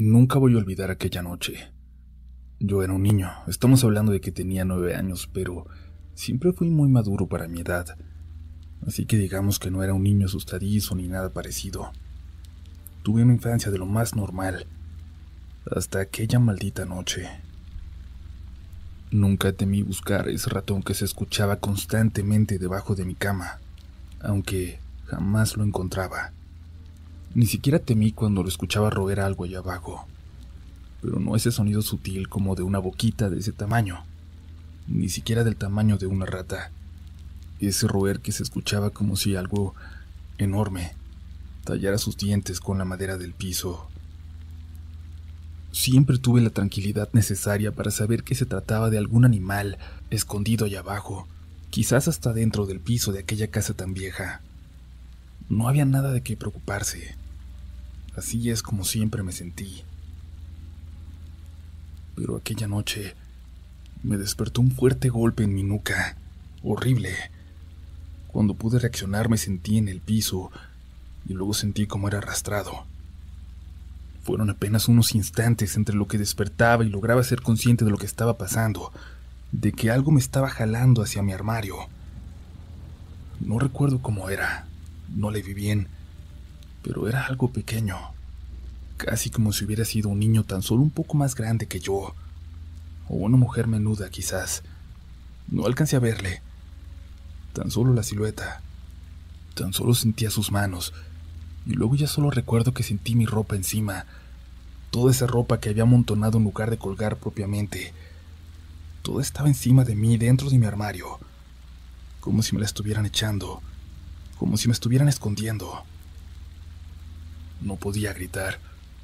Nunca voy a olvidar aquella noche. Yo era un niño, estamos hablando de que tenía nueve años, pero siempre fui muy maduro para mi edad, así que digamos que no era un niño asustadizo ni nada parecido. Tuve una infancia de lo más normal, hasta aquella maldita noche. Nunca temí buscar ese ratón que se escuchaba constantemente debajo de mi cama, aunque jamás lo encontraba. Ni siquiera temí cuando lo escuchaba roer algo allá abajo, pero no ese sonido sutil como de una boquita de ese tamaño, ni siquiera del tamaño de una rata. Ese roer que se escuchaba como si algo enorme tallara sus dientes con la madera del piso. Siempre tuve la tranquilidad necesaria para saber que se trataba de algún animal escondido allá abajo, quizás hasta dentro del piso de aquella casa tan vieja. No había nada de qué preocuparse. Así es como siempre me sentí. Pero aquella noche me despertó un fuerte golpe en mi nuca, horrible. Cuando pude reaccionar me sentí en el piso y luego sentí como era arrastrado. Fueron apenas unos instantes entre lo que despertaba y lograba ser consciente de lo que estaba pasando, de que algo me estaba jalando hacia mi armario. No recuerdo cómo era, no le vi bien, pero era algo pequeño, casi como si hubiera sido un niño tan solo un poco más grande que yo, o una mujer menuda quizás. No alcancé a verle, tan solo la silueta, tan solo sentía sus manos, y luego ya solo recuerdo que sentí mi ropa encima, toda esa ropa que había amontonado en lugar de colgar propiamente. Todo estaba encima de mí, dentro de mi armario, como si me la estuvieran echando, como si me estuvieran escondiendo. No podía gritar,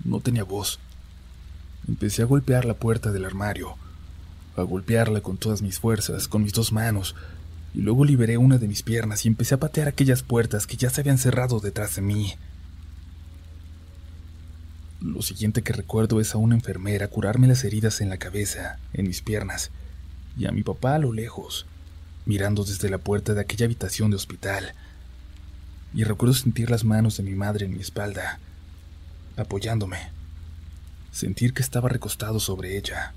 no tenía voz. Empecé a golpear la puerta del armario, a golpearla con todas mis fuerzas, con mis dos manos, y luego liberé una de mis piernas y empecé a patear aquellas puertas que ya se habían cerrado detrás de mí. Lo siguiente que recuerdo es a una enfermera curarme las heridas en la cabeza, en mis piernas, y a mi papá a lo lejos, mirando desde la puerta de aquella habitación de hospital. Y recuerdo sentir las manos de mi madre en mi espalda, apoyándome, sentir que estaba recostado sobre ella.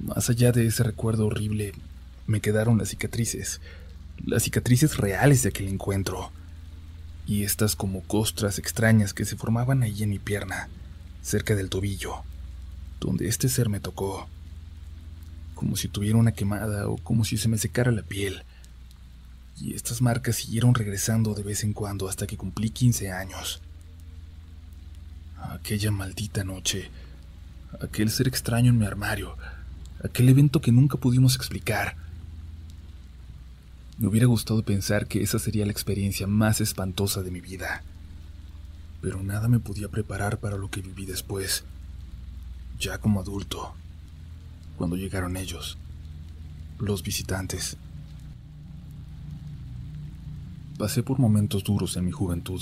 Más allá de ese recuerdo horrible, me quedaron las cicatrices, las cicatrices reales de aquel encuentro, y estas como costras extrañas que se formaban ahí en mi pierna, cerca del tobillo, donde este ser me tocó, como si tuviera una quemada o como si se me secara la piel. Y estas marcas siguieron regresando de vez en cuando hasta que cumplí 15 años. Aquella maldita noche, aquel ser extraño en mi armario, aquel evento que nunca pudimos explicar, me hubiera gustado pensar que esa sería la experiencia más espantosa de mi vida. Pero nada me podía preparar para lo que viví después, ya como adulto, cuando llegaron ellos, los visitantes. Pasé por momentos duros en mi juventud,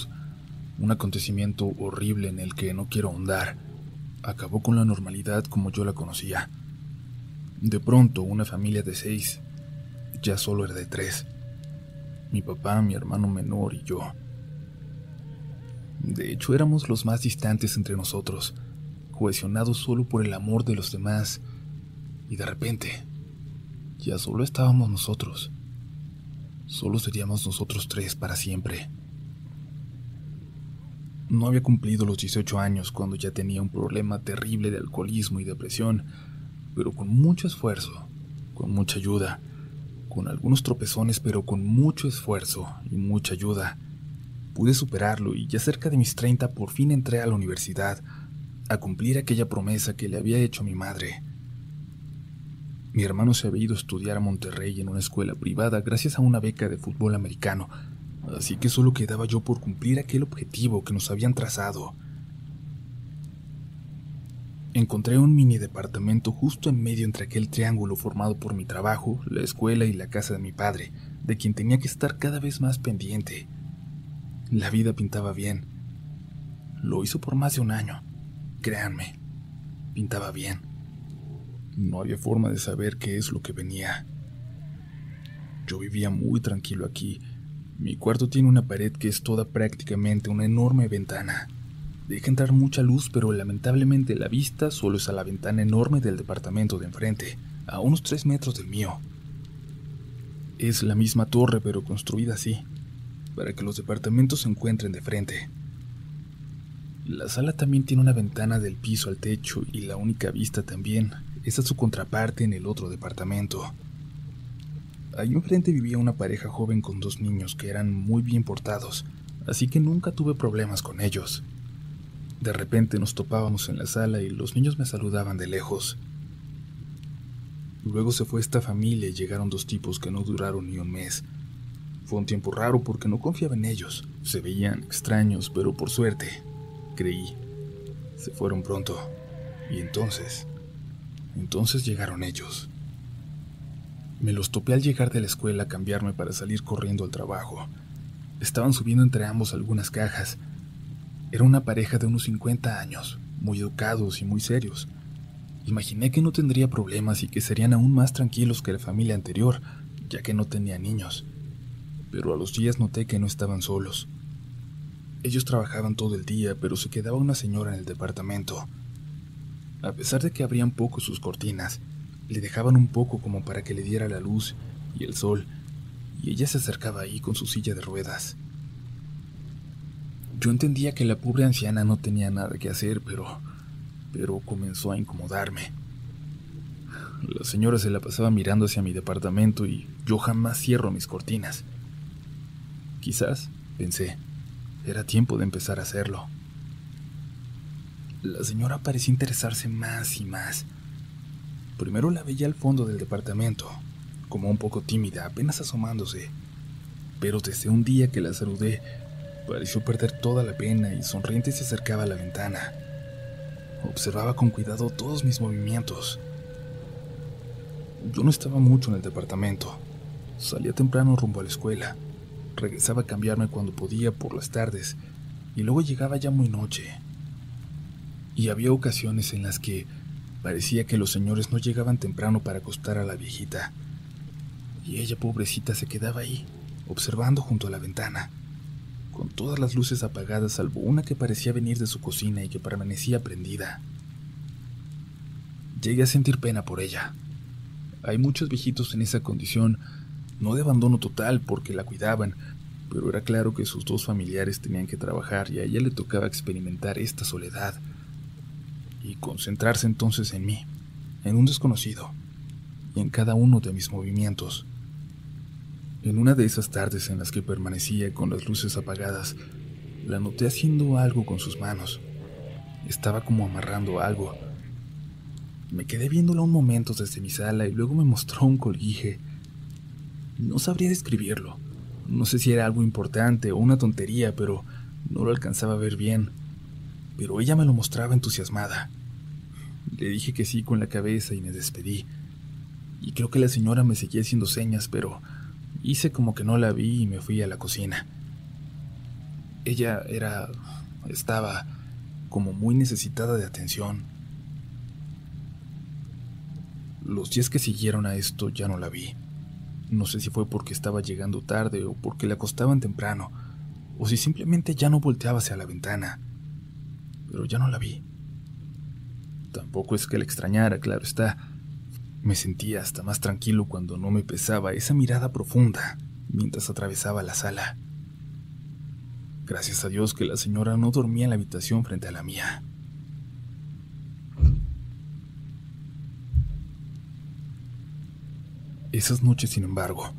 un acontecimiento horrible en el que no quiero ahondar, acabó con la normalidad como yo la conocía. De pronto, una familia de seis ya solo era de tres. Mi papá, mi hermano menor y yo. De hecho, éramos los más distantes entre nosotros, cohesionados solo por el amor de los demás, y de repente, ya solo estábamos nosotros. Solo seríamos nosotros tres para siempre. No había cumplido los 18 años cuando ya tenía un problema terrible de alcoholismo y depresión, pero con mucho esfuerzo, con mucha ayuda, con algunos tropezones, pero con mucho esfuerzo y mucha ayuda. Pude superarlo y ya cerca de mis 30 por fin entré a la universidad, a cumplir aquella promesa que le había hecho a mi madre. Mi hermano se había ido a estudiar a Monterrey en una escuela privada gracias a una beca de fútbol americano, así que solo quedaba yo por cumplir aquel objetivo que nos habían trazado encontré un mini departamento justo en medio entre aquel triángulo formado por mi trabajo, la escuela y la casa de mi padre, de quien tenía que estar cada vez más pendiente. La vida pintaba bien. Lo hizo por más de un año. Créanme, pintaba bien. No había forma de saber qué es lo que venía. Yo vivía muy tranquilo aquí. Mi cuarto tiene una pared que es toda prácticamente una enorme ventana Deja entrar mucha luz, pero lamentablemente la vista solo es a la ventana enorme del departamento de enfrente, a unos tres metros del mío. Es la misma torre, pero construida así, para que los departamentos se encuentren de frente. La sala también tiene una ventana del piso al techo y la única vista también es a su contraparte en el otro departamento. Ahí enfrente vivía una pareja joven con dos niños que eran muy bien portados, así que nunca tuve problemas con ellos. De repente nos topábamos en la sala y los niños me saludaban de lejos. Luego se fue esta familia y llegaron dos tipos que no duraron ni un mes. Fue un tiempo raro porque no confiaba en ellos. Se veían extraños, pero por suerte, creí. Se fueron pronto. Y entonces, entonces llegaron ellos. Me los topé al llegar de la escuela a cambiarme para salir corriendo al trabajo. Estaban subiendo entre ambos algunas cajas. Era una pareja de unos 50 años, muy educados y muy serios. Imaginé que no tendría problemas y que serían aún más tranquilos que la familia anterior, ya que no tenía niños. Pero a los días noté que no estaban solos. Ellos trabajaban todo el día, pero se quedaba una señora en el departamento. A pesar de que abrían poco sus cortinas, le dejaban un poco como para que le diera la luz y el sol, y ella se acercaba ahí con su silla de ruedas. Yo entendía que la pobre anciana no tenía nada que hacer, pero pero comenzó a incomodarme. La señora se la pasaba mirando hacia mi departamento y yo jamás cierro mis cortinas. Quizás, pensé, era tiempo de empezar a hacerlo. La señora parecía interesarse más y más. Primero la veía al fondo del departamento, como un poco tímida, apenas asomándose. Pero desde un día que la saludé, pareció perder toda la pena y sonriente se acercaba a la ventana. Observaba con cuidado todos mis movimientos. Yo no estaba mucho en el departamento. Salía temprano rumbo a la escuela. Regresaba a cambiarme cuando podía por las tardes y luego llegaba ya muy noche. Y había ocasiones en las que Parecía que los señores no llegaban temprano para acostar a la viejita. Y ella, pobrecita, se quedaba ahí, observando junto a la ventana, con todas las luces apagadas salvo una que parecía venir de su cocina y que permanecía prendida. Llegué a sentir pena por ella. Hay muchos viejitos en esa condición, no de abandono total porque la cuidaban, pero era claro que sus dos familiares tenían que trabajar y a ella le tocaba experimentar esta soledad y concentrarse entonces en mí, en un desconocido, y en cada uno de mis movimientos. En una de esas tardes en las que permanecía con las luces apagadas, la noté haciendo algo con sus manos. Estaba como amarrando algo. Me quedé viéndola un momento desde mi sala y luego me mostró un colguije. No sabría describirlo. No sé si era algo importante o una tontería, pero no lo alcanzaba a ver bien. Pero ella me lo mostraba entusiasmada. Le dije que sí con la cabeza y me despedí. Y creo que la señora me seguía haciendo señas, pero hice como que no la vi y me fui a la cocina. Ella era... estaba como muy necesitada de atención. Los días que siguieron a esto ya no la vi. No sé si fue porque estaba llegando tarde o porque la acostaban temprano, o si simplemente ya no volteaba hacia la ventana. Pero ya no la vi. Tampoco es que la extrañara, claro está. Me sentía hasta más tranquilo cuando no me pesaba esa mirada profunda mientras atravesaba la sala. Gracias a Dios que la señora no dormía en la habitación frente a la mía. Esas noches, sin embargo,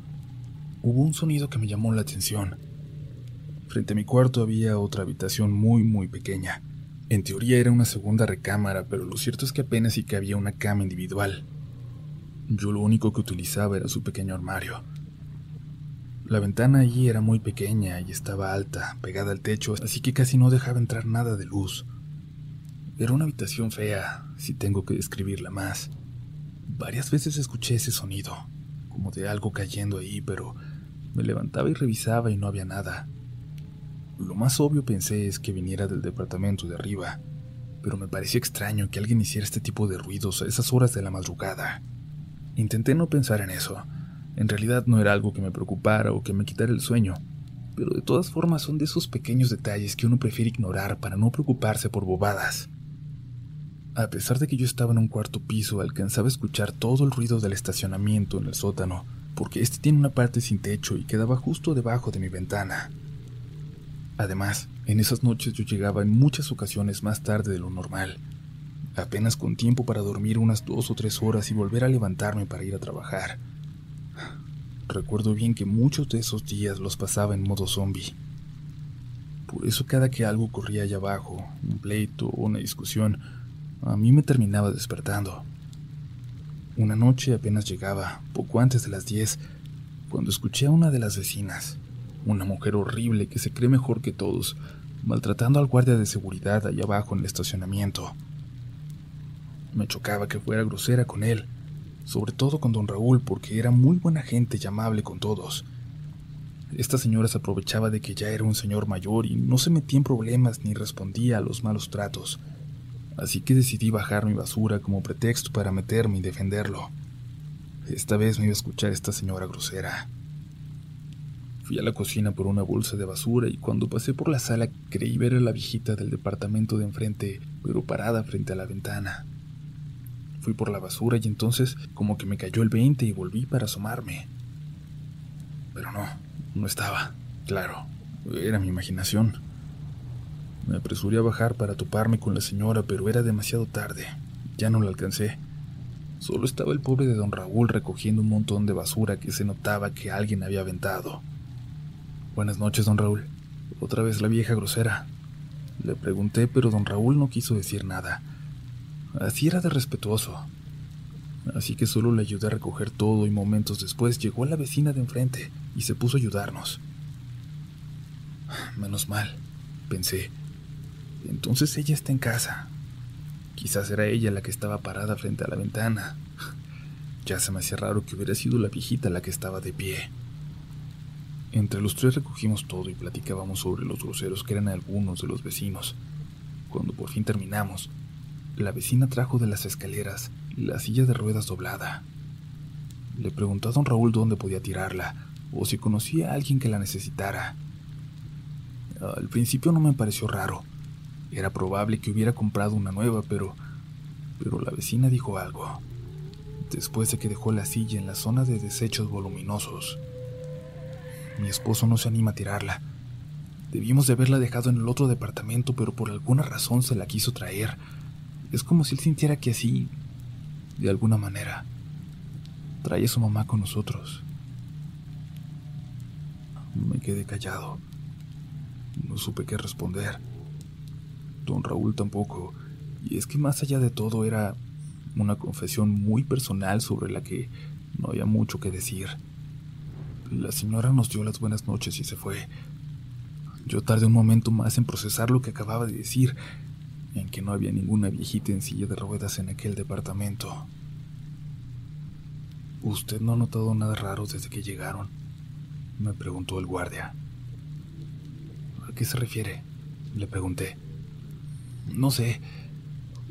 hubo un sonido que me llamó la atención. Frente a mi cuarto había otra habitación muy, muy pequeña. En teoría era una segunda recámara, pero lo cierto es que apenas sí que había una cama individual. Yo lo único que utilizaba era su pequeño armario. La ventana allí era muy pequeña y estaba alta, pegada al techo, así que casi no dejaba entrar nada de luz. Era una habitación fea, si tengo que describirla más. Varias veces escuché ese sonido, como de algo cayendo ahí, pero me levantaba y revisaba y no había nada. Lo más obvio pensé es que viniera del departamento de arriba, pero me pareció extraño que alguien hiciera este tipo de ruidos a esas horas de la madrugada. Intenté no pensar en eso. En realidad no era algo que me preocupara o que me quitara el sueño, pero de todas formas son de esos pequeños detalles que uno prefiere ignorar para no preocuparse por bobadas. A pesar de que yo estaba en un cuarto piso, alcanzaba a escuchar todo el ruido del estacionamiento en el sótano, porque este tiene una parte sin techo y quedaba justo debajo de mi ventana. Además, en esas noches yo llegaba en muchas ocasiones más tarde de lo normal, apenas con tiempo para dormir unas dos o tres horas y volver a levantarme para ir a trabajar. Recuerdo bien que muchos de esos días los pasaba en modo zombie. Por eso cada que algo ocurría allá abajo, un pleito o una discusión, a mí me terminaba despertando. Una noche apenas llegaba, poco antes de las diez, cuando escuché a una de las vecinas, una mujer horrible que se cree mejor que todos, maltratando al guardia de seguridad allá abajo en el estacionamiento. Me chocaba que fuera grosera con él, sobre todo con don Raúl, porque era muy buena gente y amable con todos. Esta señora se aprovechaba de que ya era un señor mayor y no se metía en problemas ni respondía a los malos tratos, así que decidí bajar mi basura como pretexto para meterme y defenderlo. Esta vez me iba a escuchar esta señora grosera. Fui a la cocina por una bolsa de basura y cuando pasé por la sala creí ver a la viejita del departamento de enfrente, pero parada frente a la ventana. Fui por la basura y entonces como que me cayó el 20 y volví para asomarme. Pero no, no estaba. Claro, era mi imaginación. Me apresuré a bajar para toparme con la señora, pero era demasiado tarde. Ya no la alcancé. Solo estaba el pobre de don Raúl recogiendo un montón de basura que se notaba que alguien había aventado. Buenas noches, don Raúl. Otra vez la vieja grosera. Le pregunté, pero don Raúl no quiso decir nada. Así era de respetuoso. Así que solo le ayudé a recoger todo y momentos después llegó la vecina de enfrente y se puso a ayudarnos. Menos mal, pensé. Entonces ella está en casa. Quizás era ella la que estaba parada frente a la ventana. Ya se me hacía raro que hubiera sido la viejita la que estaba de pie. Entre los tres recogimos todo y platicábamos sobre los groseros que eran algunos de los vecinos. Cuando por fin terminamos, la vecina trajo de las escaleras la silla de ruedas doblada. Le preguntó a don Raúl dónde podía tirarla o si conocía a alguien que la necesitara. Al principio no me pareció raro. Era probable que hubiera comprado una nueva, pero pero la vecina dijo algo. Después de que dejó la silla en la zona de desechos voluminosos, mi esposo no se anima a tirarla. Debimos de haberla dejado en el otro departamento, pero por alguna razón se la quiso traer. Es como si él sintiera que así, de alguna manera, trae a su mamá con nosotros. Me quedé callado. No supe qué responder. Don Raúl tampoco. Y es que más allá de todo era una confesión muy personal sobre la que no había mucho que decir. La señora nos dio las buenas noches y se fue. Yo tardé un momento más en procesar lo que acababa de decir, en que no había ninguna viejita en silla de ruedas en aquel departamento. ¿Usted no ha notado nada raro desde que llegaron? me preguntó el guardia. ¿A qué se refiere? le pregunté. No sé.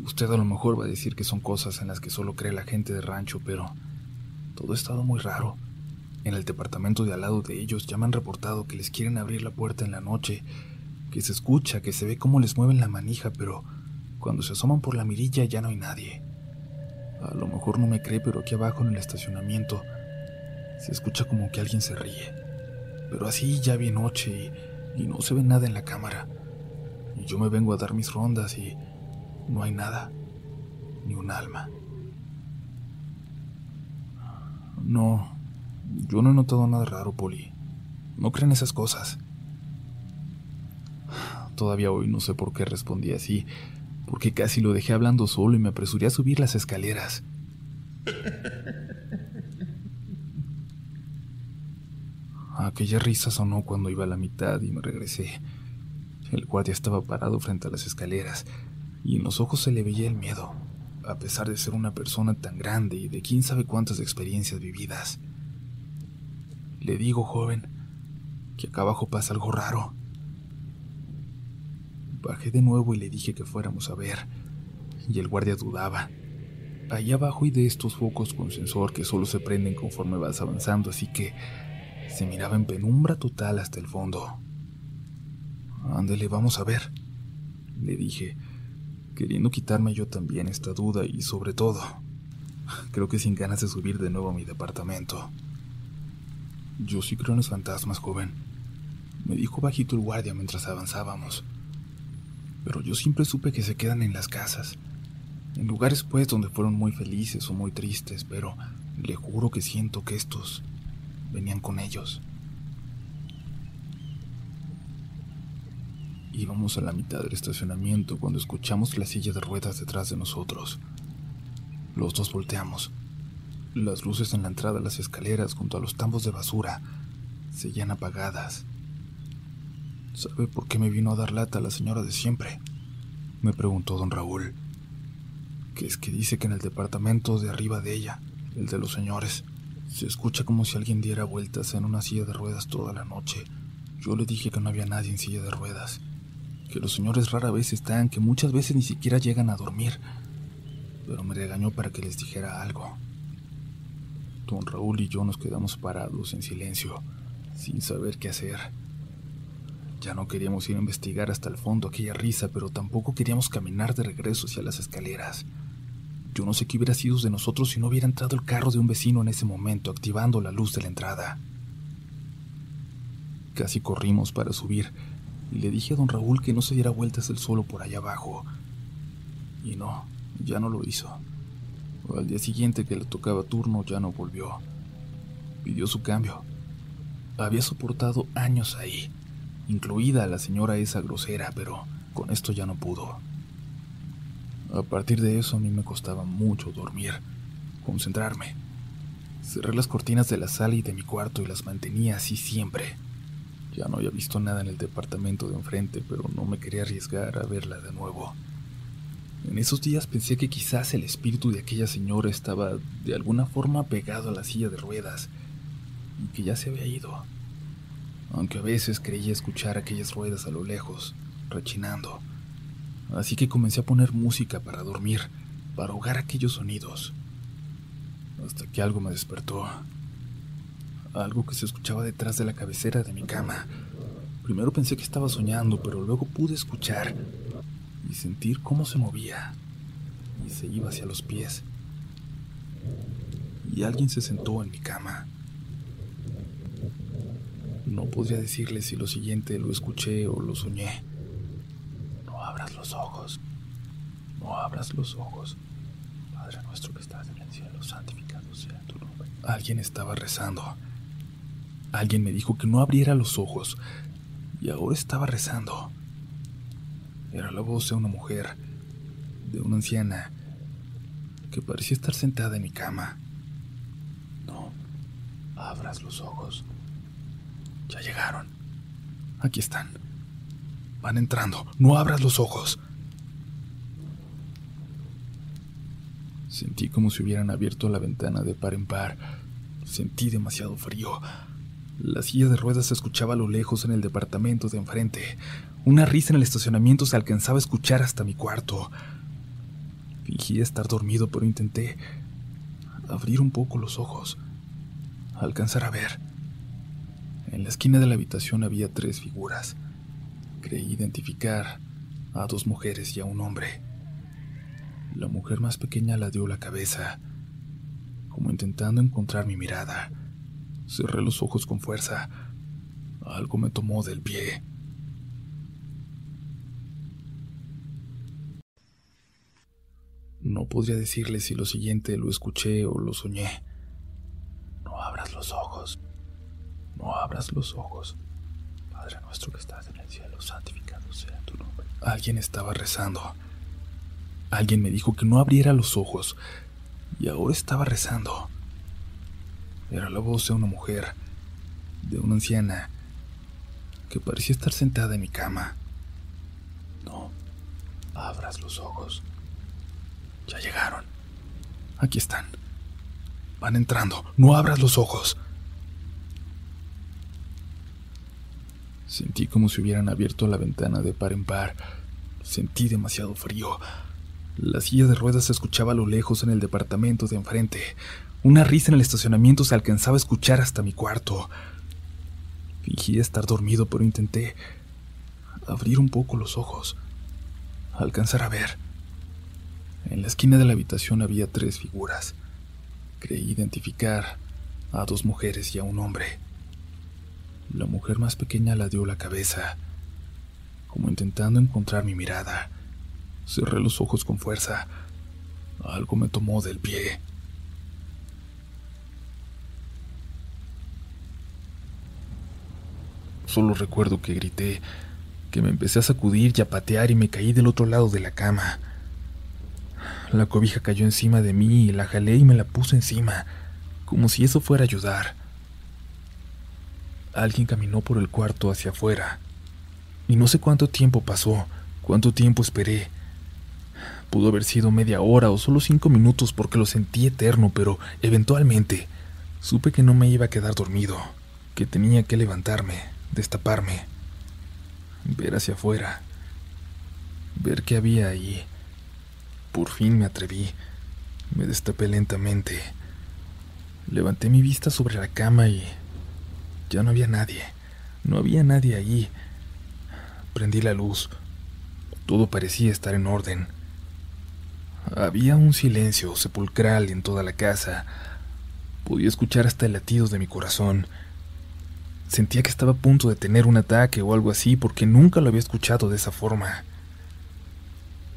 Usted a lo mejor va a decir que son cosas en las que solo cree la gente de rancho, pero todo ha estado muy raro. En el departamento de al lado de ellos ya me han reportado que les quieren abrir la puerta en la noche, que se escucha, que se ve cómo les mueven la manija, pero cuando se asoman por la mirilla ya no hay nadie. A lo mejor no me cree, pero aquí abajo en el estacionamiento se escucha como que alguien se ríe. Pero así ya vi noche y, y no se ve nada en la cámara. Y yo me vengo a dar mis rondas y no hay nada, ni un alma. No, yo no he notado nada raro, Poli. No creen esas cosas. Todavía hoy no sé por qué respondí así, porque casi lo dejé hablando solo y me apresuré a subir las escaleras. Aquella risa sonó cuando iba a la mitad y me regresé. El guardia estaba parado frente a las escaleras y en los ojos se le veía el miedo, a pesar de ser una persona tan grande y de quién sabe cuántas experiencias vividas. Le digo, joven, que acá abajo pasa algo raro. Bajé de nuevo y le dije que fuéramos a ver, y el guardia dudaba. Allá abajo hay de estos focos con sensor que solo se prenden conforme vas avanzando, así que Se miraba en penumbra total hasta el fondo. Ándele, vamos a ver, le dije, queriendo quitarme yo también esta duda y sobre todo, creo que sin ganas de subir de nuevo a mi departamento. Yo sí creo en los fantasmas, joven, me dijo bajito el guardia mientras avanzábamos. Pero yo siempre supe que se quedan en las casas, en lugares pues donde fueron muy felices o muy tristes, pero le juro que siento que estos venían con ellos. Íbamos a la mitad del estacionamiento cuando escuchamos la silla de ruedas detrás de nosotros. Los dos volteamos. Las luces en la entrada de las escaleras junto a los tambos de basura seguían apagadas. ¿Sabe por qué me vino a dar lata la señora de siempre? Me preguntó don Raúl. Que es que dice que en el departamento de arriba de ella, el de los señores, se escucha como si alguien diera vueltas en una silla de ruedas toda la noche. Yo le dije que no había nadie en silla de ruedas, que los señores rara vez están, que muchas veces ni siquiera llegan a dormir, pero me regañó para que les dijera algo. Don Raúl y yo nos quedamos parados en silencio, sin saber qué hacer. Ya no queríamos ir a investigar hasta el fondo aquella risa, pero tampoco queríamos caminar de regreso hacia las escaleras. Yo no sé qué hubiera sido de nosotros si no hubiera entrado el carro de un vecino en ese momento, activando la luz de la entrada. Casi corrimos para subir, y le dije a don Raúl que no se diera vueltas el solo por allá abajo. Y no, ya no lo hizo. Al día siguiente que le tocaba turno ya no volvió. Pidió su cambio. Había soportado años ahí, incluida la señora esa grosera, pero con esto ya no pudo. A partir de eso a mí me costaba mucho dormir, concentrarme. Cerré las cortinas de la sala y de mi cuarto y las mantenía así siempre. Ya no había visto nada en el departamento de enfrente, pero no me quería arriesgar a verla de nuevo. En esos días pensé que quizás el espíritu de aquella señora estaba de alguna forma pegado a la silla de ruedas y que ya se había ido. Aunque a veces creía escuchar aquellas ruedas a lo lejos, rechinando así que comencé a poner música para dormir, para ahogar aquellos sonidos. Hasta que algo me despertó. Algo que se escuchaba detrás de la cabecera de mi cama. Primero pensé que estaba soñando, pero luego pude escuchar y sentir cómo se movía y se iba hacia los pies. Y alguien se sentó en mi cama. No podría decirle si lo siguiente lo escuché o lo soñé abras los ojos. No abras los ojos. Padre nuestro que estás en el cielo, santificado sea tu nombre. Alguien estaba rezando. Alguien me dijo que no abriera los ojos. Y ahora estaba rezando. Era la voz de una mujer, de una anciana, que parecía estar sentada en mi cama. No, abras los ojos. Ya llegaron. Aquí están. Van entrando. No abras los ojos. Sentí como si hubieran abierto la ventana de par en par. Sentí demasiado frío. La silla de ruedas se escuchaba a lo lejos en el departamento de enfrente. Una risa en el estacionamiento se alcanzaba a escuchar hasta mi cuarto. Fingí estar dormido, pero intenté abrir un poco los ojos, alcanzar a ver. En la esquina de la habitación había tres figuras. Creí identificar a dos mujeres y a un hombre. La mujer más pequeña la dio la cabeza, como intentando encontrar mi mirada. Cerré los ojos con fuerza. Algo me tomó del pie. No podría decirle si lo siguiente lo escuché o lo soñé. No abras los ojos. No abras los ojos. Padre nuestro que estás en el cielo, santificado sea tu nombre. Alguien estaba rezando. Alguien me dijo que no abriera los ojos, y ahora estaba rezando. Era la voz de una mujer, de una anciana, que parecía estar sentada en mi cama. No, abras los ojos. Ya llegaron. Aquí están. Van entrando. No abras los ojos. Sentí como si hubieran abierto la ventana de par en par. Sentí demasiado frío. La silla de ruedas se escuchaba a lo lejos en el departamento de enfrente. Una risa en el estacionamiento se alcanzaba a escuchar hasta mi cuarto. Fingí estar dormido, pero intenté abrir un poco los ojos, alcanzar a ver. En la esquina de la habitación había tres figuras. Creí identificar a dos mujeres y a un hombre. La mujer más pequeña la dio la cabeza, como intentando encontrar mi mirada. Cerré los ojos con fuerza. Algo me tomó del pie. Solo recuerdo que grité, que me empecé a sacudir y a patear y me caí del otro lado de la cama. La cobija cayó encima de mí y la jalé y me la puse encima, como si eso fuera ayudar. Alguien caminó por el cuarto hacia afuera. Y no sé cuánto tiempo pasó, cuánto tiempo esperé. Pudo haber sido media hora o solo cinco minutos porque lo sentí eterno, pero eventualmente supe que no me iba a quedar dormido, que tenía que levantarme, destaparme, ver hacia afuera, ver qué había ahí. Por fin me atreví, me destapé lentamente. Levanté mi vista sobre la cama y ya no había nadie, no había nadie allí. Prendí la luz, todo parecía estar en orden. Había un silencio sepulcral en toda la casa. Podía escuchar hasta el latido de mi corazón. Sentía que estaba a punto de tener un ataque o algo así porque nunca lo había escuchado de esa forma.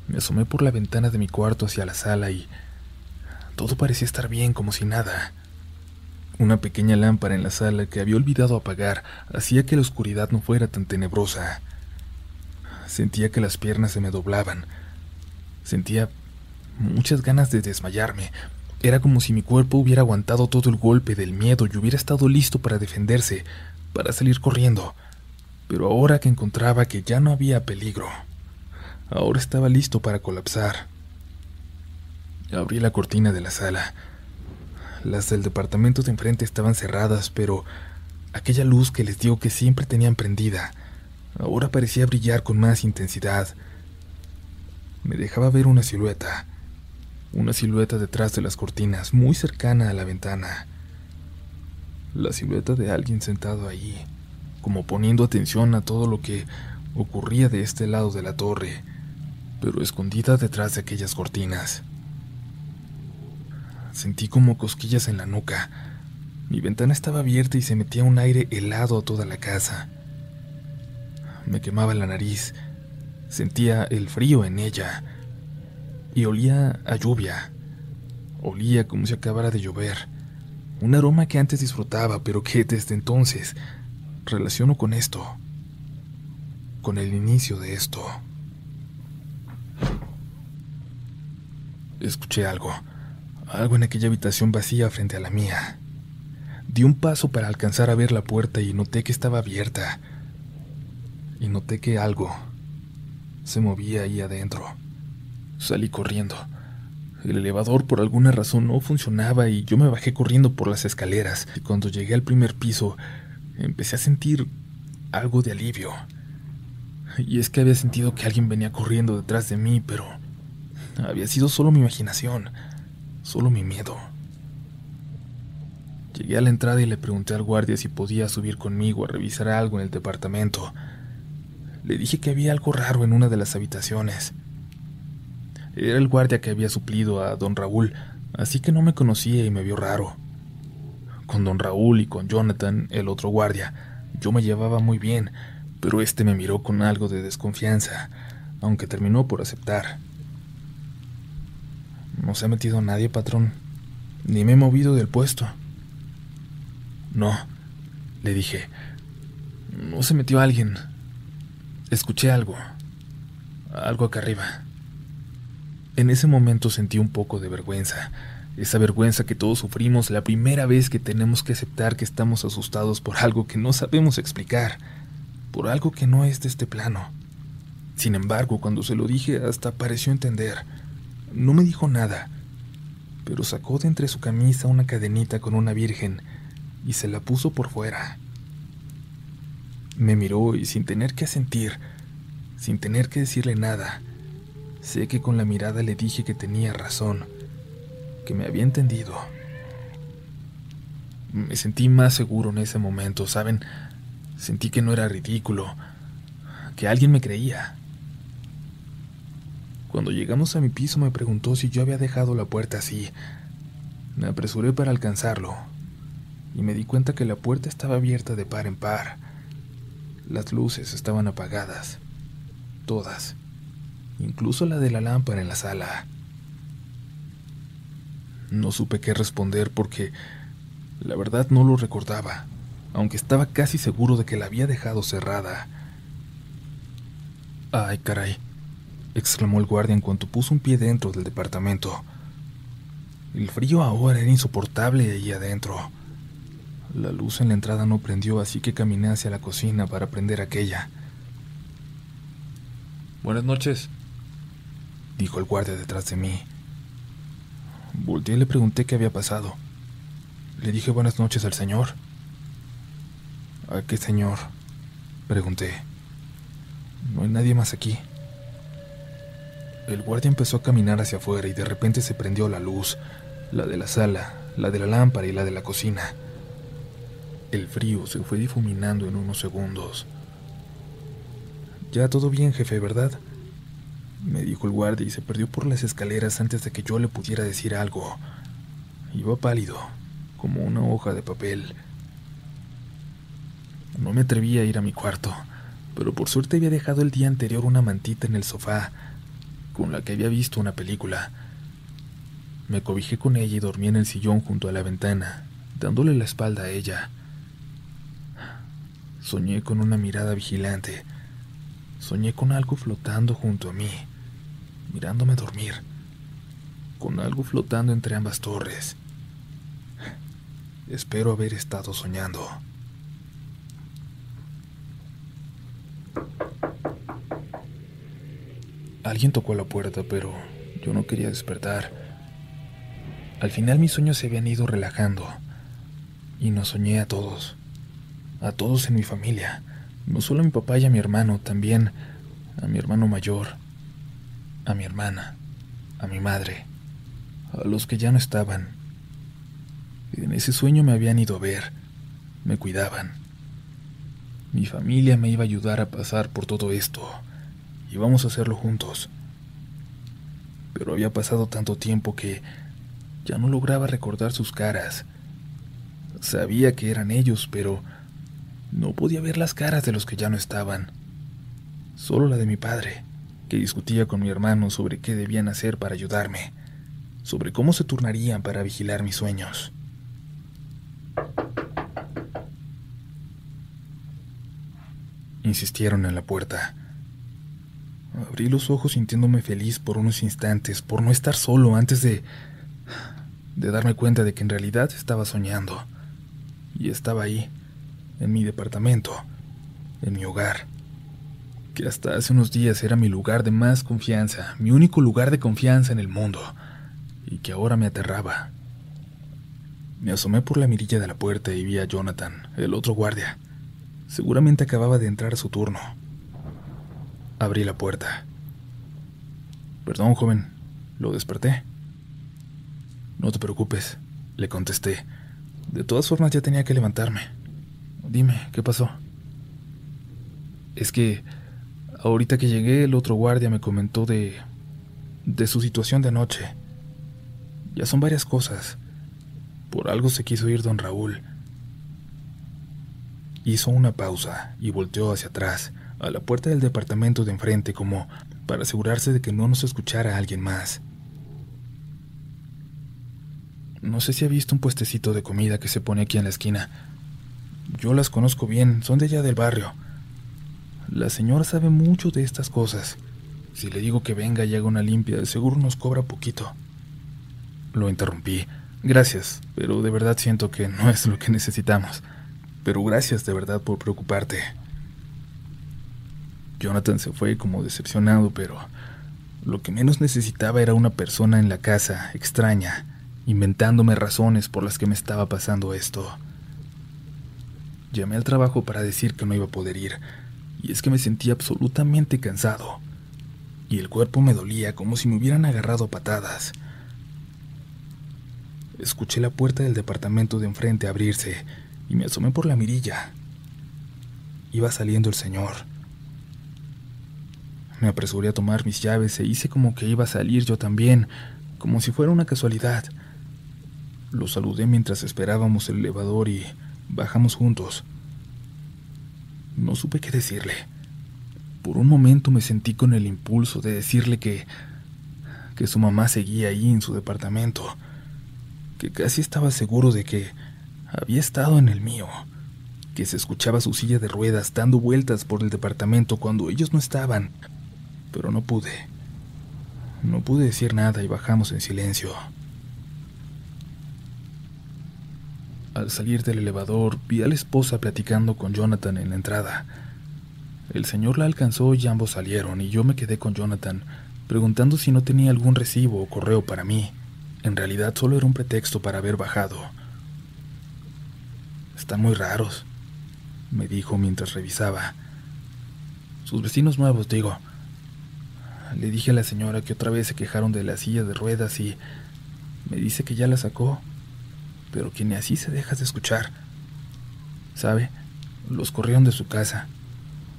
Me asomé por la ventana de mi cuarto hacia la sala y todo parecía estar bien como si nada. Una pequeña lámpara en la sala que había olvidado apagar hacía que la oscuridad no fuera tan tenebrosa. Sentía que las piernas se me doblaban. Sentía muchas ganas de desmayarme. Era como si mi cuerpo hubiera aguantado todo el golpe del miedo y hubiera estado listo para defenderse, para salir corriendo. Pero ahora que encontraba que ya no había peligro, ahora estaba listo para colapsar. Abrí la cortina de la sala. Las del departamento de enfrente estaban cerradas, pero aquella luz que les digo que siempre tenían prendida, ahora parecía brillar con más intensidad. Me dejaba ver una silueta, una silueta detrás de las cortinas, muy cercana a la ventana la silueta de alguien sentado allí, como poniendo atención a todo lo que ocurría de este lado de la torre, pero escondida detrás de aquellas cortinas. Sentí como cosquillas en la nuca. Mi ventana estaba abierta y se metía un aire helado a toda la casa. Me quemaba la nariz, sentía el frío en ella y olía a lluvia. Olía como si acabara de llover. Un aroma que antes disfrutaba, pero que desde entonces relaciono con esto, con el inicio de esto. Escuché algo, algo en aquella habitación vacía frente a la mía. Di un paso para alcanzar a ver la puerta y noté que estaba abierta. Y noté que algo se movía ahí adentro. Salí corriendo. El elevador por alguna razón no funcionaba y yo me bajé corriendo por las escaleras. Y cuando llegué al primer piso, empecé a sentir algo de alivio. Y es que había sentido que alguien venía corriendo detrás de mí, pero había sido solo mi imaginación, solo mi miedo. Llegué a la entrada y le pregunté al guardia si podía subir conmigo a revisar algo en el departamento. Le dije que había algo raro en una de las habitaciones. Era el guardia que había suplido a don Raúl, así que no me conocía y me vio raro. Con don Raúl y con Jonathan, el otro guardia, yo me llevaba muy bien, pero este me miró con algo de desconfianza, aunque terminó por aceptar. No se ha metido nadie, patrón, ni me he movido del puesto. No, le dije. No se metió alguien. Escuché algo. Algo acá arriba. En ese momento sentí un poco de vergüenza, esa vergüenza que todos sufrimos la primera vez que tenemos que aceptar que estamos asustados por algo que no sabemos explicar, por algo que no es de este plano. Sin embargo, cuando se lo dije hasta pareció entender. No me dijo nada, pero sacó de entre su camisa una cadenita con una virgen y se la puso por fuera. Me miró y sin tener que asentir, sin tener que decirle nada, Sé que con la mirada le dije que tenía razón, que me había entendido. Me sentí más seguro en ese momento, ¿saben? Sentí que no era ridículo, que alguien me creía. Cuando llegamos a mi piso me preguntó si yo había dejado la puerta así. Me apresuré para alcanzarlo y me di cuenta que la puerta estaba abierta de par en par. Las luces estaban apagadas, todas, incluso la de la lámpara en la sala. No supe qué responder porque la verdad no lo recordaba, aunque estaba casi seguro de que la había dejado cerrada. Ay, caray, exclamó el guardia en cuanto puso un pie dentro del departamento. El frío ahora era insoportable allí adentro. La luz en la entrada no prendió, así que caminé hacia la cocina para prender aquella. Buenas noches, dijo el guardia detrás de mí. Volteé y le pregunté qué había pasado. Le dije buenas noches al señor. ¿A qué señor? Pregunté. No hay nadie más aquí. El guardia empezó a caminar hacia afuera y de repente se prendió la luz, la de la sala, la de la lámpara y la de la cocina. El frío se fue difuminando en unos segundos. Ya todo bien, jefe, ¿verdad? Me dijo el guardia y se perdió por las escaleras antes de que yo le pudiera decir algo. Iba pálido, como una hoja de papel. No me atreví a ir a mi cuarto, pero por suerte había dejado el día anterior una mantita en el sofá, con la que había visto una película. Me cobijé con ella y dormí en el sillón junto a la ventana, dándole la espalda a ella. Soñé con una mirada vigilante. Soñé con algo flotando junto a mí, mirándome dormir. Con algo flotando entre ambas torres. Espero haber estado soñando. Alguien tocó la puerta, pero yo no quería despertar. Al final mis sueños se habían ido relajando y nos soñé a todos a todos en mi familia, no solo a mi papá y a mi hermano, también a mi hermano mayor, a mi hermana, a mi madre, a los que ya no estaban. En ese sueño me habían ido a ver, me cuidaban. Mi familia me iba a ayudar a pasar por todo esto, y vamos a hacerlo juntos. Pero había pasado tanto tiempo que ya no lograba recordar sus caras. Sabía que eran ellos, pero no podía ver las caras de los que ya no estaban, solo la de mi padre, que discutía con mi hermano sobre qué debían hacer para ayudarme, sobre cómo se turnarían para vigilar mis sueños. Insistieron en la puerta. Abrí los ojos sintiéndome feliz por unos instantes, por no estar solo antes de... de darme cuenta de que en realidad estaba soñando. Y estaba ahí, en mi departamento, en mi hogar, que hasta hace unos días era mi lugar de más confianza, mi único lugar de confianza en el mundo, y que ahora me aterraba. Me asomé por la mirilla de la puerta y vi a Jonathan, el otro guardia. Seguramente acababa de entrar a su turno. Abrí la puerta. Perdón, joven, lo desperté. No te preocupes, le contesté. De todas formas ya tenía que levantarme. Dime, ¿qué pasó? Es que ahorita que llegué el otro guardia me comentó de... de su situación de anoche. Ya son varias cosas. Por algo se quiso ir don Raúl. Hizo una pausa y volteó hacia atrás, a la puerta del departamento de enfrente, como para asegurarse de que no nos escuchara alguien más. No sé si ha visto un puestecito de comida que se pone aquí en la esquina. Yo las conozco bien, son de allá del barrio. La señora sabe mucho de estas cosas. Si le digo que venga y haga una limpia, seguro nos cobra poquito. Lo interrumpí. Gracias, pero de verdad siento que no es lo que necesitamos. Pero gracias de verdad por preocuparte. Jonathan se fue como decepcionado, pero lo que menos necesitaba era una persona en la casa, extraña, inventándome razones por las que me estaba pasando esto. Llamé al trabajo para decir que no iba a poder ir, y es que me sentía absolutamente cansado, y el cuerpo me dolía como si me hubieran agarrado patadas. Escuché la puerta del departamento de enfrente abrirse y me asomé por la mirilla. iba saliendo el señor. Me apresuré a tomar mis llaves e hice como que iba a salir yo también, como si fuera una casualidad. Lo saludé mientras esperábamos el elevador y bajamos juntos. No supe qué decirle. Por un momento me sentí con el impulso de decirle que que su mamá seguía ahí en su departamento, que casi estaba seguro de que había estado en el mío, que se escuchaba su silla de ruedas dando vueltas por el departamento cuando ellos no estaban, pero no pude. No pude decir nada y bajamos en silencio. Al salir del elevador, vi a la esposa platicando con Jonathan en la entrada. El señor la alcanzó y ambos salieron, y yo me quedé con Jonathan, preguntando si no tenía algún recibo o correo para mí. En realidad solo era un pretexto para haber bajado. Están muy raros, me dijo mientras revisaba. Sus vecinos nuevos, digo. Le dije a la señora que otra vez se quejaron de la silla de ruedas y me dice que ya la sacó, pero que ni así se deja de escuchar. ¿Sabe? Los corrieron de su casa.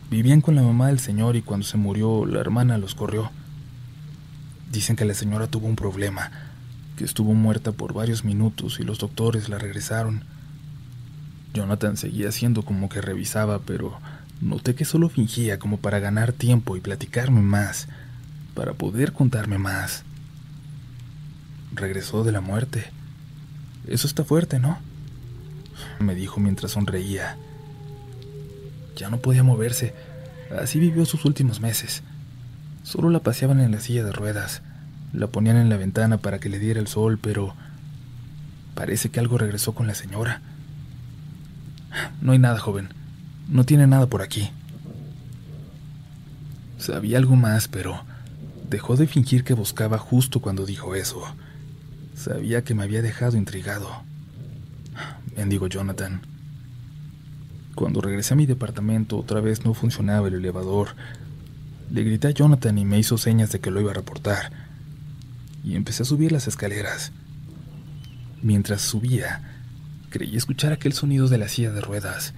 Vivían con la mamá del señor y cuando se murió la hermana los corrió. Dicen que la señora tuvo un problema, que estuvo muerta por varios minutos y los doctores la regresaron. Jonathan seguía haciendo como que revisaba, pero noté que solo fingía como para ganar tiempo y platicarme más, para poder contarme más. Regresó de la muerte. Eso está fuerte, ¿no? Me dijo mientras sonreía. Ya no podía moverse. Así vivió sus últimos meses. Solo la paseaban en la silla de ruedas, la ponían en la ventana para que le diera el sol, pero parece que algo regresó con la señora. No hay nada, joven. No tiene nada por aquí. Sabía algo más, pero dejó de fingir que buscaba justo cuando dijo eso. Sabía que me había dejado intrigado. Bendigo Jonathan. Cuando regresé a mi departamento, otra vez no funcionaba el elevador le grité a Jonathan y me hizo señas de que lo iba a reportar. Y empecé a subir las escaleras. Mientras subía, creí escuchar aquel sonido de la silla de ruedas.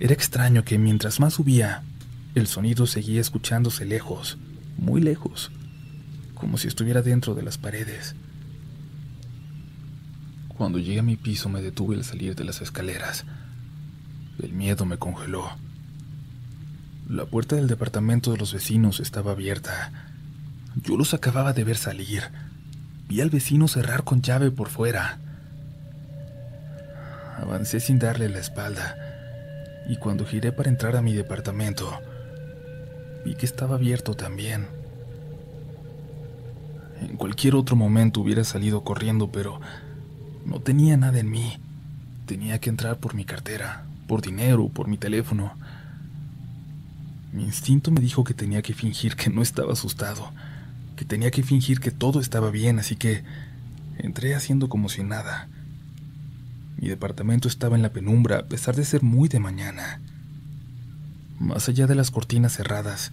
Era extraño que mientras más subía, el sonido seguía escuchándose lejos, muy lejos, como si estuviera dentro de las paredes. Cuando llegué a mi piso me detuve al salir de las escaleras. El miedo me congeló. La puerta del departamento de los vecinos estaba abierta. Yo los acababa de ver salir. Vi al vecino cerrar con llave por fuera. Avancé sin darle la espalda y cuando giré para entrar a mi departamento, vi que estaba abierto también. En cualquier otro momento hubiera salido corriendo, pero no tenía nada en mí. Tenía que entrar por mi cartera, por dinero, por mi teléfono. Mi instinto me dijo que tenía que fingir que no estaba asustado, que tenía que fingir que todo estaba bien, así que entré haciendo como si nada. Mi departamento estaba en la penumbra a pesar de ser muy de mañana. Más allá de las cortinas cerradas,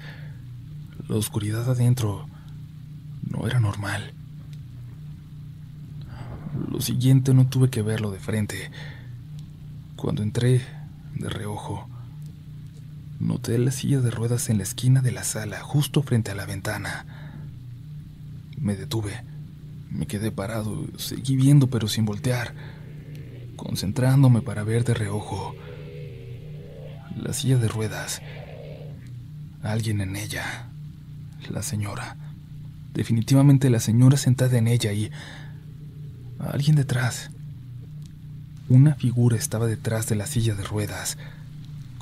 la oscuridad adentro no era normal. Lo siguiente no tuve que verlo de frente. Cuando entré de reojo, Noté la silla de ruedas en la esquina de la sala, justo frente a la ventana. Me detuve. Me quedé parado, seguí viendo pero sin voltear, concentrándome para ver de reojo la silla de ruedas. Alguien en ella. La señora. Definitivamente la señora sentada en ella y alguien detrás. Una figura estaba detrás de la silla de ruedas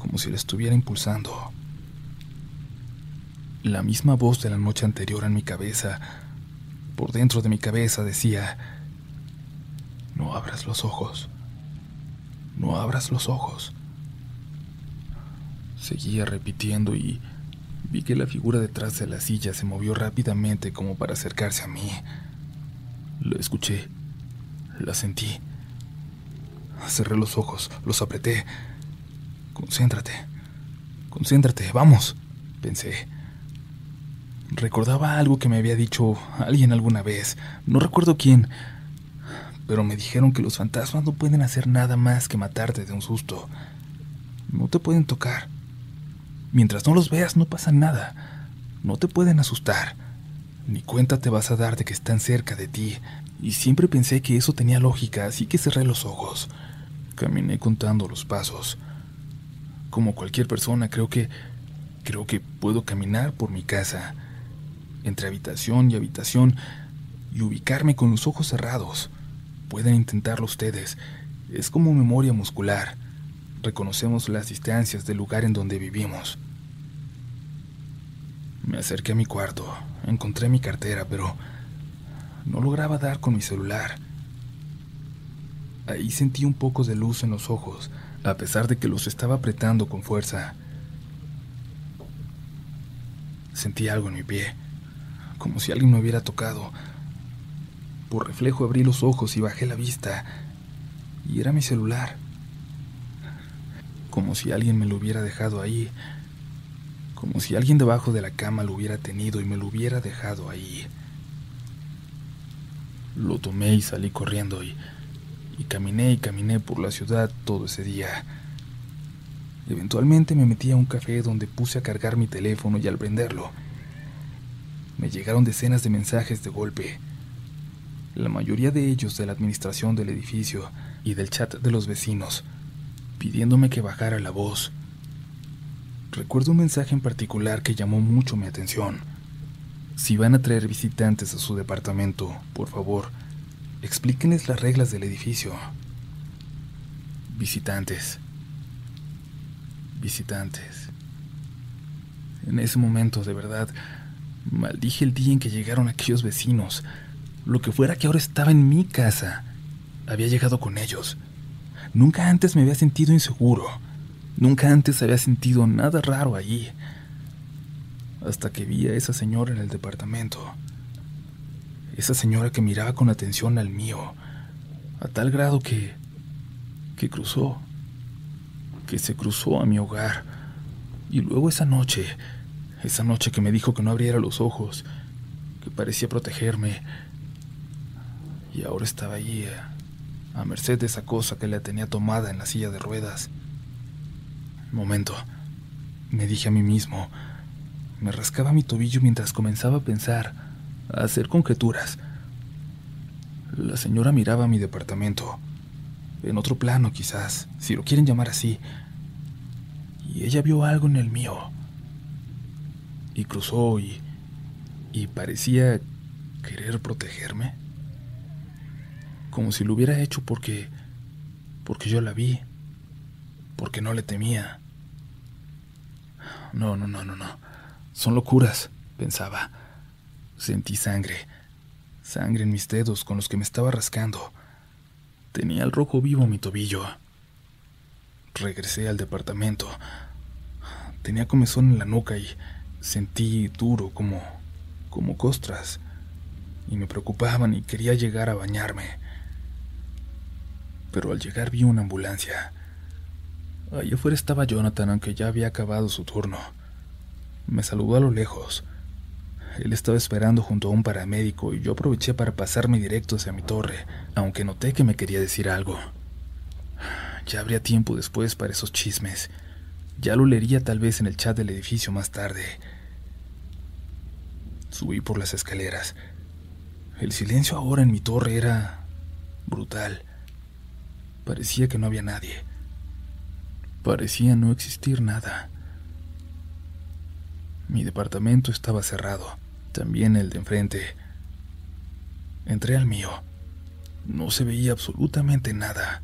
como si la estuviera impulsando. La misma voz de la noche anterior en mi cabeza, por dentro de mi cabeza, decía, no abras los ojos, no abras los ojos. Seguía repitiendo y vi que la figura detrás de la silla se movió rápidamente como para acercarse a mí. Lo escuché, la sentí. Cerré los ojos, los apreté Concéntrate. Concéntrate, vamos, pensé. Recordaba algo que me había dicho alguien alguna vez, no recuerdo quién, pero me dijeron que los fantasmas no pueden hacer nada más que matarte de un susto. No te pueden tocar, Mientras no los veas no pasa nada. No te pueden asustar. Ni cuenta te vas a dar de que están cerca de ti. Y siempre pensé que eso tenía lógica, así que cerré los ojos. Caminé contando los pasos. Como cualquier persona, creo que creo que puedo caminar por mi casa, entre habitación y habitación, y ubicarme con los ojos cerrados. Pueden intentarlo ustedes. Es como memoria muscular. Reconocemos las distancias del lugar en donde vivimos. Me acerqué a mi cuarto, encontré mi cartera, pero no lograba dar con mi celular. Ahí sentí un poco de luz en los ojos, a pesar de que los estaba apretando con fuerza. Sentí algo en mi pie, como si alguien me hubiera tocado. Por reflejo abrí los ojos y bajé la vista, y era mi celular. Como si alguien me lo hubiera dejado ahí, como si alguien debajo de la cama lo hubiera tenido y me lo hubiera dejado ahí. Lo tomé y salí corriendo y caminé y caminé por la ciudad todo ese día. Eventualmente me metí a un café donde puse a cargar mi teléfono y al prenderlo, me llegaron decenas de mensajes de golpe, la mayoría de ellos de la administración del edificio y del chat de los vecinos, pidiéndome que bajara la voz. Recuerdo un mensaje en particular que llamó mucho mi atención. Si van a traer visitantes a su departamento, por favor, Explíquenles las reglas del edificio. Visitantes. Visitantes. En ese momento, de verdad, maldije el día en que llegaron aquellos vecinos. Lo que fuera que ahora estaba en mi casa. Había llegado con ellos. Nunca antes me había sentido inseguro. Nunca antes había sentido nada raro allí. Hasta que vi a esa señora en el departamento esa señora que miraba con atención al mío, a tal grado que... que cruzó, que se cruzó a mi hogar. Y luego esa noche, esa noche que me dijo que no abriera los ojos, que parecía protegerme, y ahora estaba allí, a, a merced de esa cosa que la tenía tomada en la silla de ruedas. Momento, me dije a mí mismo, me rascaba mi tobillo mientras comenzaba a pensar, a hacer conjeturas. La señora miraba mi departamento, en otro plano quizás, si lo quieren llamar así, y ella vio algo en el mío. Y cruzó y, y parecía querer protegerme. Como si lo hubiera hecho porque, porque yo la vi, porque no le temía. No, no, no, no, no. Son locuras, pensaba. Sentí sangre, sangre en mis dedos con los que me estaba rascando. Tenía el rojo vivo mi tobillo. Regresé al departamento. Tenía comezón en la nuca y sentí duro como como costras y me preocupaban y quería llegar a bañarme. Pero al llegar vi una ambulancia. Allá afuera estaba Jonathan, aunque ya había acabado su turno. Me saludó a lo lejos. Él estaba esperando junto a un paramédico y yo aproveché para pasarme directo hacia mi torre, aunque noté que me quería decir algo. Ya habría tiempo después para esos chismes. Ya lo leería tal vez en el chat del edificio más tarde. Subí por las escaleras. El silencio ahora en mi torre era brutal. Parecía que no había nadie. Parecía no existir nada. Mi departamento estaba cerrado también el de enfrente. Entré al mío. No se veía absolutamente nada.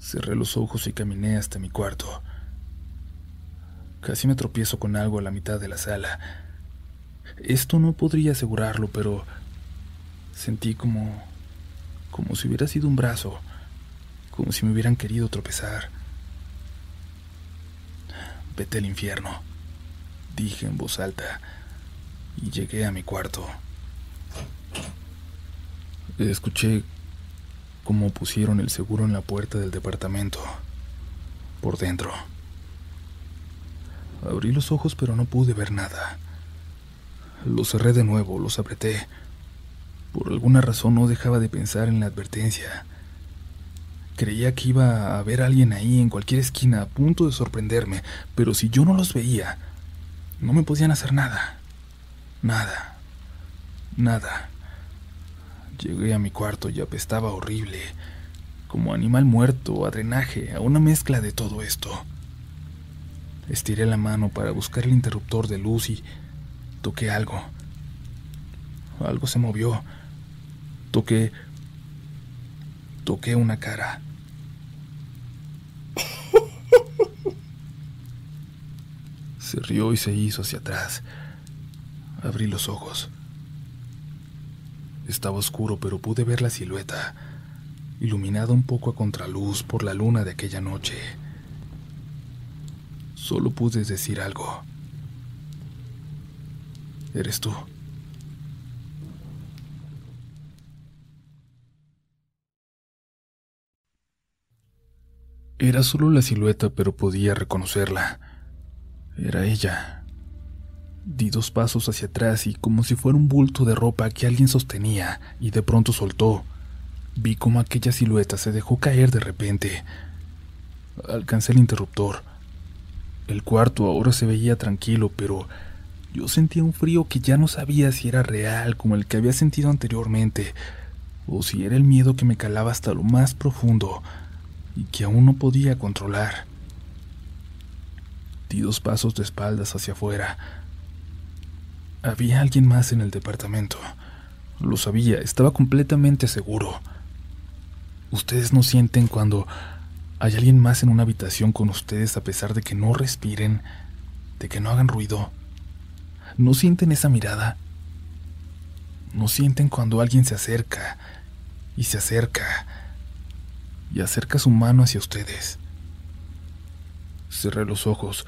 Cerré los ojos y caminé hasta mi cuarto. Casi me tropiezo con algo a la mitad de la sala. Esto no podría asegurarlo, pero sentí como como si hubiera sido un brazo, como si me hubieran querido tropezar. Vete al infierno, dije en voz alta y llegué a mi cuarto. Escuché cómo pusieron el seguro en la puerta del departamento, por dentro. Abrí los ojos pero no pude ver nada. Los cerré de nuevo, los apreté. Por alguna razón no dejaba de pensar en la advertencia. Creía que iba a a alguien ahí en cualquier esquina a punto de sorprenderme, pero si yo no los veía, no me podían hacer nada. Nada. Nada. Llegué a mi cuarto y apestaba horrible, como animal muerto, a drenaje, a una mezcla de todo esto. Estiré la mano para buscar el interruptor de luz y toqué algo. Algo se movió. Toqué... Toqué una cara. Se rió y se hizo hacia atrás. Abrí los ojos. Estaba oscuro, pero pude ver la silueta, iluminada un poco a contraluz por la luna de aquella noche. Solo pude decir algo. Eres tú. Era solo la silueta, pero podía reconocerla. Era ella. Di dos pasos hacia atrás y como si fuera un bulto de ropa que alguien sostenía y de pronto soltó. Vi como aquella silueta se dejó caer de repente. Alcancé el interruptor. El cuarto ahora se veía tranquilo, pero yo sentía un frío que ya no sabía si era real como el que había sentido anteriormente, o si era el miedo que me calaba hasta lo más profundo y que aún no podía controlar. Di dos pasos de espaldas hacia afuera. Había alguien más en el departamento. Lo sabía, estaba completamente seguro. Ustedes no sienten cuando hay alguien más en una habitación con ustedes a pesar de que no respiren, de que no hagan ruido. ¿No sienten esa mirada? ¿No sienten cuando alguien se acerca y se acerca y acerca su mano hacia ustedes. Cerré los ojos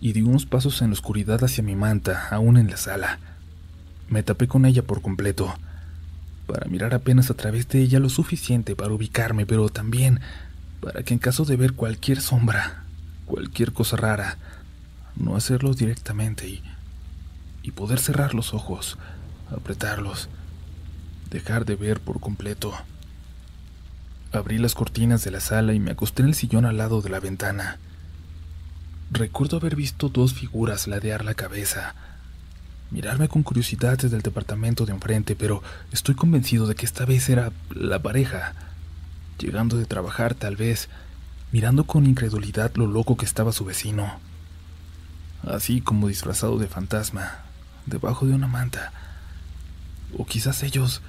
y di unos pasos en la oscuridad hacia mi manta, aún en la sala. Me tapé con ella por completo, para mirar apenas a través de ella lo suficiente para ubicarme, pero también para que en caso de ver cualquier sombra, cualquier cosa rara, no hacerlo directamente y, y poder cerrar los ojos, apretarlos, dejar de ver por completo. Abrí las cortinas de la sala y me acosté en el sillón al lado de la ventana. Recuerdo haber visto dos figuras ladear la cabeza, mirarme con curiosidad desde el departamento de enfrente, pero estoy convencido de que esta vez era la pareja, llegando de trabajar tal vez, mirando con incredulidad lo loco que estaba su vecino, así como disfrazado de fantasma, debajo de una manta. O quizás ellos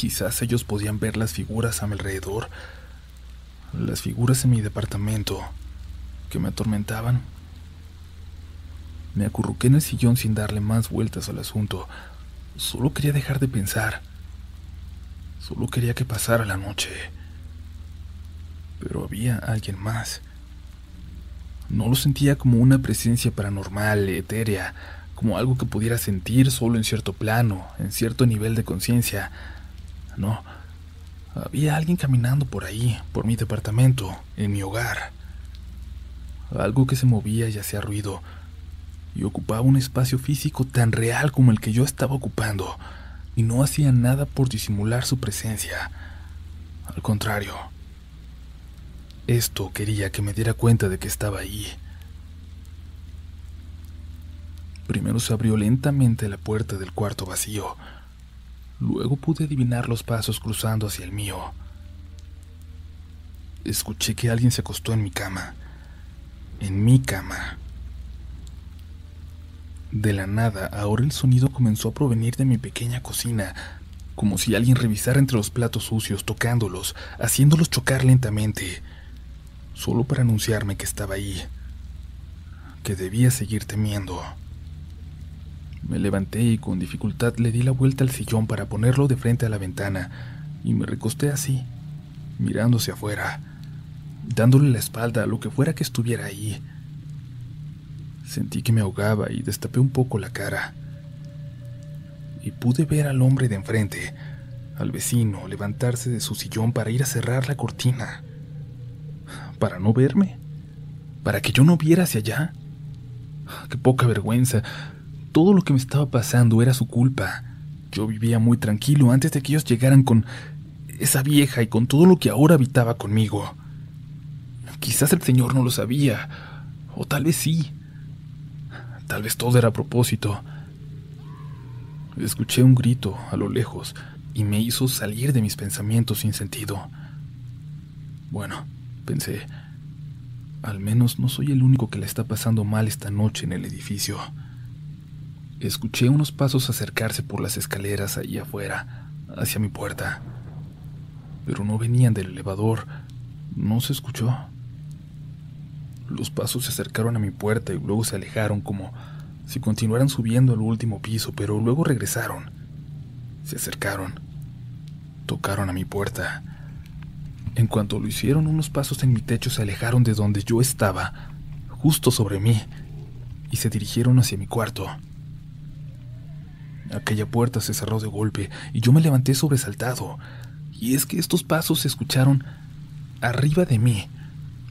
Quizás ellos podían ver las figuras a mi alrededor, las figuras en mi departamento, que me atormentaban. Me acurruqué en el sillón sin darle más vueltas al asunto. Solo quería dejar de pensar. Solo quería que pasara la noche. Pero había alguien más. No lo sentía como una presencia paranormal, etérea, como algo que pudiera sentir solo en cierto plano, en cierto nivel de conciencia. No. Había alguien caminando por ahí, por mi departamento, en mi hogar. Algo que se movía y hacía ruido, y ocupaba un espacio físico tan real como el que yo estaba ocupando, y no hacía nada por disimular su presencia. Al contrario, esto quería que me diera cuenta de que estaba ahí. Primero se abrió lentamente la puerta del cuarto vacío, Luego pude adivinar los pasos cruzando hacia el mío. Escuché que alguien se acostó en mi cama. En mi cama. De la nada, ahora el sonido comenzó a provenir de mi pequeña cocina, como si alguien revisara entre los platos sucios, tocándolos, haciéndolos chocar lentamente, solo para anunciarme que estaba ahí, que debía seguir temiendo. Me levanté y con dificultad le di la vuelta al sillón para ponerlo de frente a la ventana y me recosté así, mirándose afuera, dándole la espalda a lo que fuera que estuviera ahí. Sentí que me ahogaba y destapé un poco la cara. Y pude ver al hombre de enfrente, al vecino, levantarse de su sillón para ir a cerrar la cortina. Para no verme. Para que yo no viera hacia allá. Qué poca vergüenza. Todo lo que me estaba pasando era su culpa. Yo vivía muy tranquilo antes de que ellos llegaran con esa vieja y con todo lo que ahora habitaba conmigo. Quizás el señor no lo sabía, o tal vez sí. Tal vez todo era a propósito. Escuché un grito a lo lejos y me hizo salir de mis pensamientos sin sentido. Bueno, pensé, al menos no soy el único que le está pasando mal esta noche en el edificio. Escuché unos pasos acercarse por las escaleras ahí afuera, hacia mi puerta. Pero no venían del elevador, no se escuchó. Los pasos se acercaron a mi puerta y luego se alejaron como si continuaran subiendo al último piso, pero luego regresaron. Se acercaron. Tocaron a mi puerta. En cuanto lo hicieron, unos pasos en mi techo se alejaron de donde yo estaba, justo sobre mí, y se dirigieron hacia mi cuarto. Aquella puerta se cerró de golpe y yo me levanté sobresaltado. Y es que estos pasos se escucharon arriba de mí,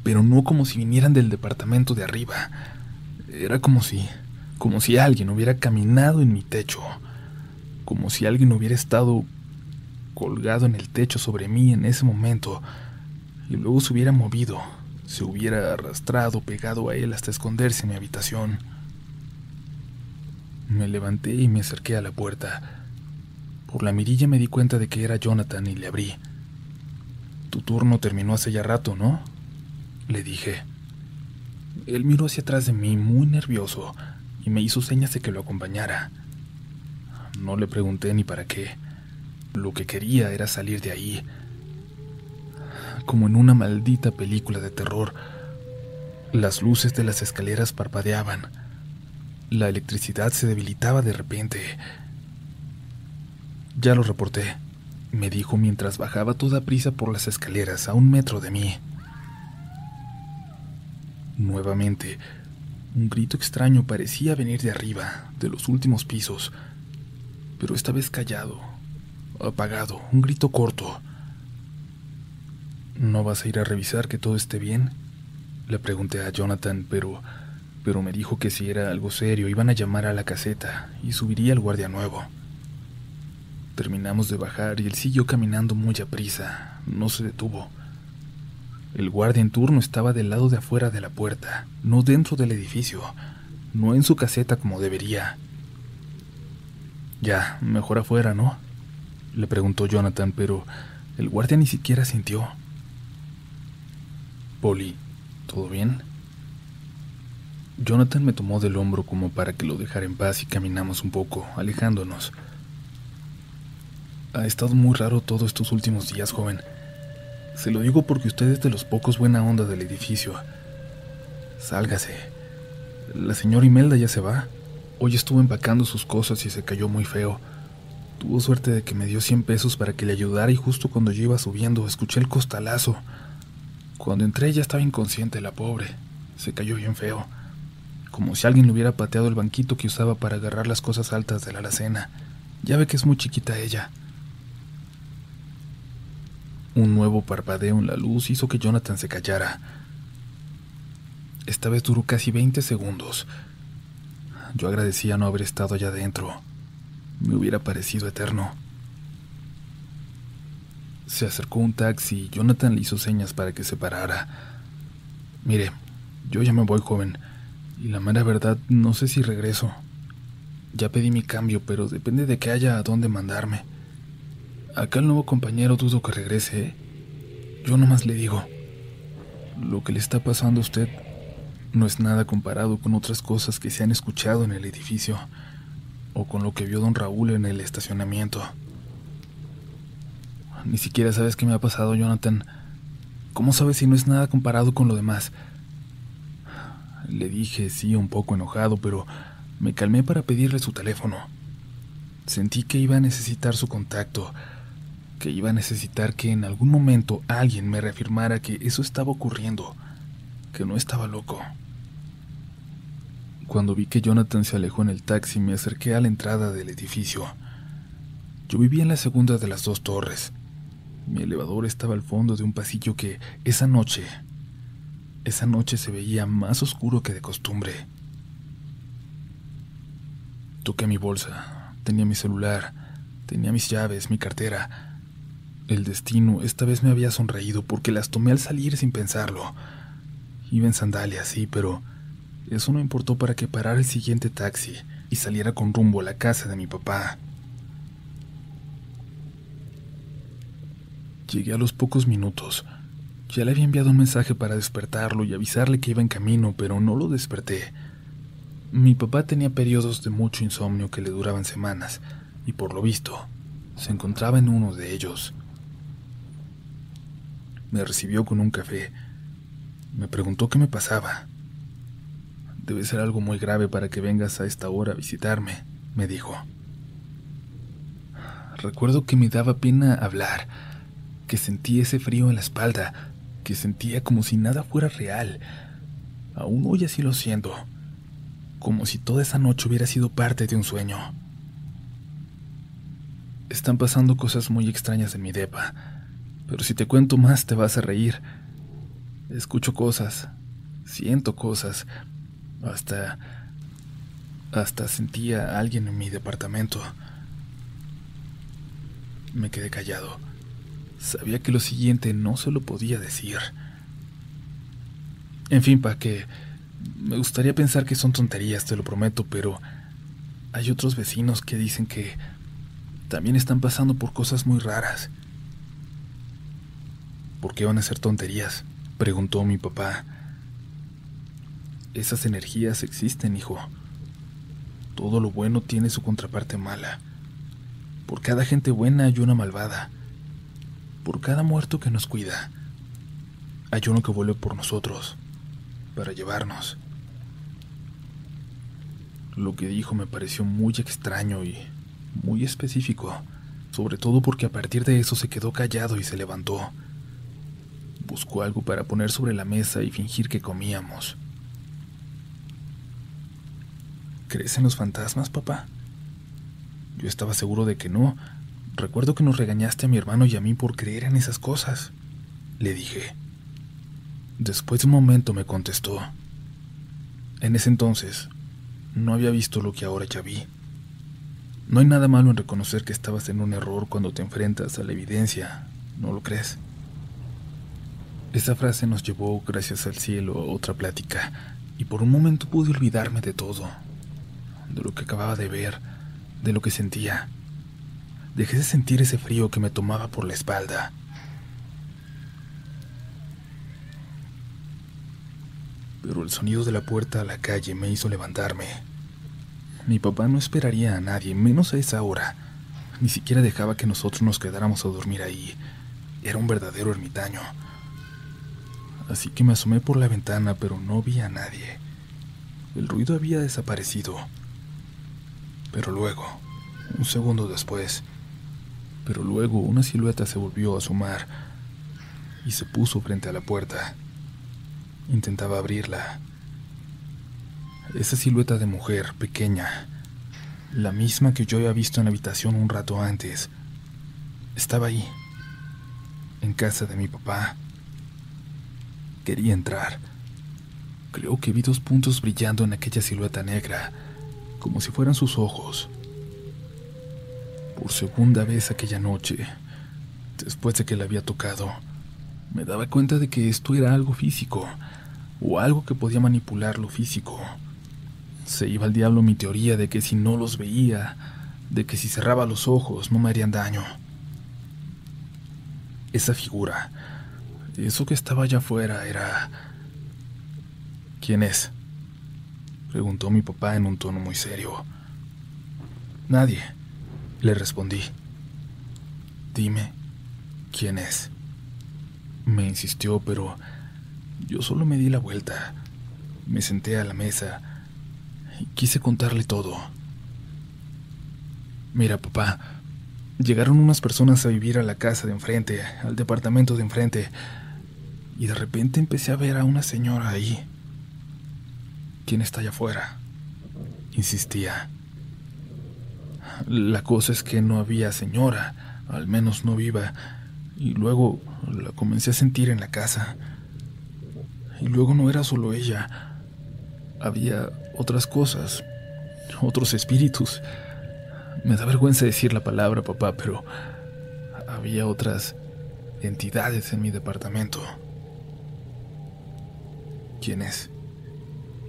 pero no como si vinieran del departamento de arriba. Era como si, como si alguien hubiera caminado en mi techo, como si alguien hubiera estado colgado en el techo sobre mí en ese momento y luego se hubiera movido, se hubiera arrastrado pegado a él hasta esconderse en mi habitación. Me levanté y me acerqué a la puerta. Por la mirilla me di cuenta de que era Jonathan y le abrí. Tu turno terminó hace ya rato, ¿no? Le dije. Él miró hacia atrás de mí muy nervioso y me hizo señas de que lo acompañara. No le pregunté ni para qué. Lo que quería era salir de ahí. Como en una maldita película de terror, las luces de las escaleras parpadeaban la electricidad se debilitaba de repente. Ya lo reporté, me dijo mientras bajaba toda prisa por las escaleras a un metro de mí. Nuevamente, un grito extraño parecía venir de arriba, de los últimos pisos, pero esta vez callado, apagado, un grito corto. ¿No vas a ir a revisar que todo esté bien? Le pregunté a Jonathan, pero pero me dijo que si era algo serio iban a llamar a la caseta y subiría el guardia nuevo. Terminamos de bajar y él siguió caminando muy a prisa, no se detuvo. El guardia en turno estaba del lado de afuera de la puerta, no dentro del edificio, no en su caseta como debería. Ya, mejor afuera, ¿no? Le preguntó Jonathan, pero el guardia ni siquiera sintió. Polly, ¿todo bien? Jonathan me tomó del hombro como para que lo dejara en paz y caminamos un poco, alejándonos. Ha estado muy raro todos estos últimos días, joven. Se lo digo porque usted es de los pocos buena onda del edificio. Sálgase. La señora Imelda ya se va. Hoy estuvo empacando sus cosas y se cayó muy feo. Tuvo suerte de que me dio 100 pesos para que le ayudara y justo cuando yo iba subiendo escuché el costalazo. Cuando entré ya estaba inconsciente la pobre. Se cayó bien feo como si alguien le hubiera pateado el banquito que usaba para agarrar las cosas altas de la alacena. Ya ve que es muy chiquita ella. Un nuevo parpadeo en la luz hizo que Jonathan se callara. Esta vez duró casi 20 segundos. Yo agradecía no haber estado allá adentro. Me hubiera parecido eterno. Se acercó un taxi y Jonathan le hizo señas para que se parara. Mire, yo ya me voy, joven. Y la mera verdad, no sé si regreso. Ya pedí mi cambio, pero depende de que haya a dónde mandarme. Acá el nuevo compañero dudo que regrese, ¿eh? Yo nomás le digo, lo que le está pasando a usted no es nada comparado con otras cosas que se han escuchado en el edificio o con lo que vio don Raúl en el estacionamiento. Ni siquiera sabes qué me ha pasado, Jonathan. ¿Cómo sabes si no es nada comparado con lo demás? Le dije sí un poco enojado, pero me calmé para pedirle su teléfono. Sentí que iba a necesitar su contacto, que iba a necesitar que en algún momento alguien me reafirmara que eso estaba ocurriendo, que no estaba loco. Cuando vi que Jonathan se alejó en el taxi, me acerqué a la entrada del edificio. Yo vivía en la segunda de las dos torres. Mi elevador estaba al fondo de un pasillo que esa noche esa noche se veía más oscuro que de costumbre. Toqué mi bolsa, tenía mi celular, tenía mis llaves, mi cartera. El destino esta vez me había sonreído porque las tomé al salir sin pensarlo. Iba en sandalias, sí, pero eso no importó para que parara el siguiente taxi y saliera con rumbo a la casa de mi papá. Llegué a los pocos minutos. Ya le había enviado un mensaje para despertarlo y avisarle que iba en camino, pero no lo desperté. Mi papá tenía periodos de mucho insomnio que le duraban semanas, y por lo visto, se encontraba en uno de ellos. Me recibió con un café. Me preguntó qué me pasaba. Debe ser algo muy grave para que vengas a esta hora a visitarme, me dijo. Recuerdo que me daba pena hablar, que sentía ese frío en la espalda, que sentía como si nada fuera real. Aún hoy así lo siento, como si toda esa noche hubiera sido parte de un sueño. Están pasando cosas muy extrañas en mi depa, pero si te cuento más te vas a reír. Escucho cosas, siento cosas, hasta... hasta sentía a alguien en mi departamento. Me quedé callado. Sabía que lo siguiente no se lo podía decir. En fin, pa' que... Me gustaría pensar que son tonterías, te lo prometo, pero... Hay otros vecinos que dicen que... También están pasando por cosas muy raras. ¿Por qué van a ser tonterías? preguntó mi papá. Esas energías existen, hijo. Todo lo bueno tiene su contraparte mala. Por cada gente buena hay una malvada. Por cada muerto que nos cuida, hay uno que vuelve por nosotros, para llevarnos. Lo que dijo me pareció muy extraño y muy específico, sobre todo porque a partir de eso se quedó callado y se levantó. Buscó algo para poner sobre la mesa y fingir que comíamos. ¿Crees en los fantasmas, papá? Yo estaba seguro de que no. Recuerdo que nos regañaste a mi hermano y a mí por creer en esas cosas. Le dije. Después de un momento me contestó. En ese entonces, no había visto lo que ahora ya vi. No hay nada malo en reconocer que estabas en un error cuando te enfrentas a la evidencia, ¿no lo crees? Esa frase nos llevó, gracias al cielo, a otra plática, y por un momento pude olvidarme de todo, de lo que acababa de ver, de lo que sentía. Dejé de sentir ese frío que me tomaba por la espalda. Pero el sonido de la puerta a la calle me hizo levantarme. Mi papá no esperaría a nadie, menos a esa hora. Ni siquiera dejaba que nosotros nos quedáramos a dormir ahí. Era un verdadero ermitaño así que me asomé por la ventana, pero no vi a nadie. El ruido había desaparecido. Pero luego, un segundo después, pero luego una silueta se volvió a asomar y se puso frente a la puerta. Intentaba abrirla. Esa silueta de mujer pequeña, la misma que yo había visto en la habitación un rato antes, estaba ahí, en casa de mi papá. Quería entrar. Creo que vi dos puntos brillando en aquella silueta negra, como si fueran sus ojos. Por segunda vez aquella noche, después de que la había tocado, me daba cuenta de que esto era algo físico, o algo que podía manipular lo físico. Se iba al diablo mi teoría de que si no los veía, de que si cerraba los ojos no me harían daño. Esa figura, eso que estaba allá afuera era... ¿Quién es? Preguntó mi papá en un tono muy serio. Nadie, le respondí. Dime, ¿quién es? Me insistió, pero yo solo me di la vuelta. Me senté a la mesa y quise contarle todo. Mira, papá, llegaron unas personas a vivir a la casa de enfrente, al departamento de enfrente y de repente empecé a ver a una señora ahí. ¿Quién está allá afuera? Insistía. La cosa es que no había señora, al menos no viva, y luego la comencé a sentir en la casa. Y luego no era solo ella, había otras cosas, otros espíritus. Me da vergüenza decir la palabra, papá, pero había otras entidades en mi departamento. ¿Quién es?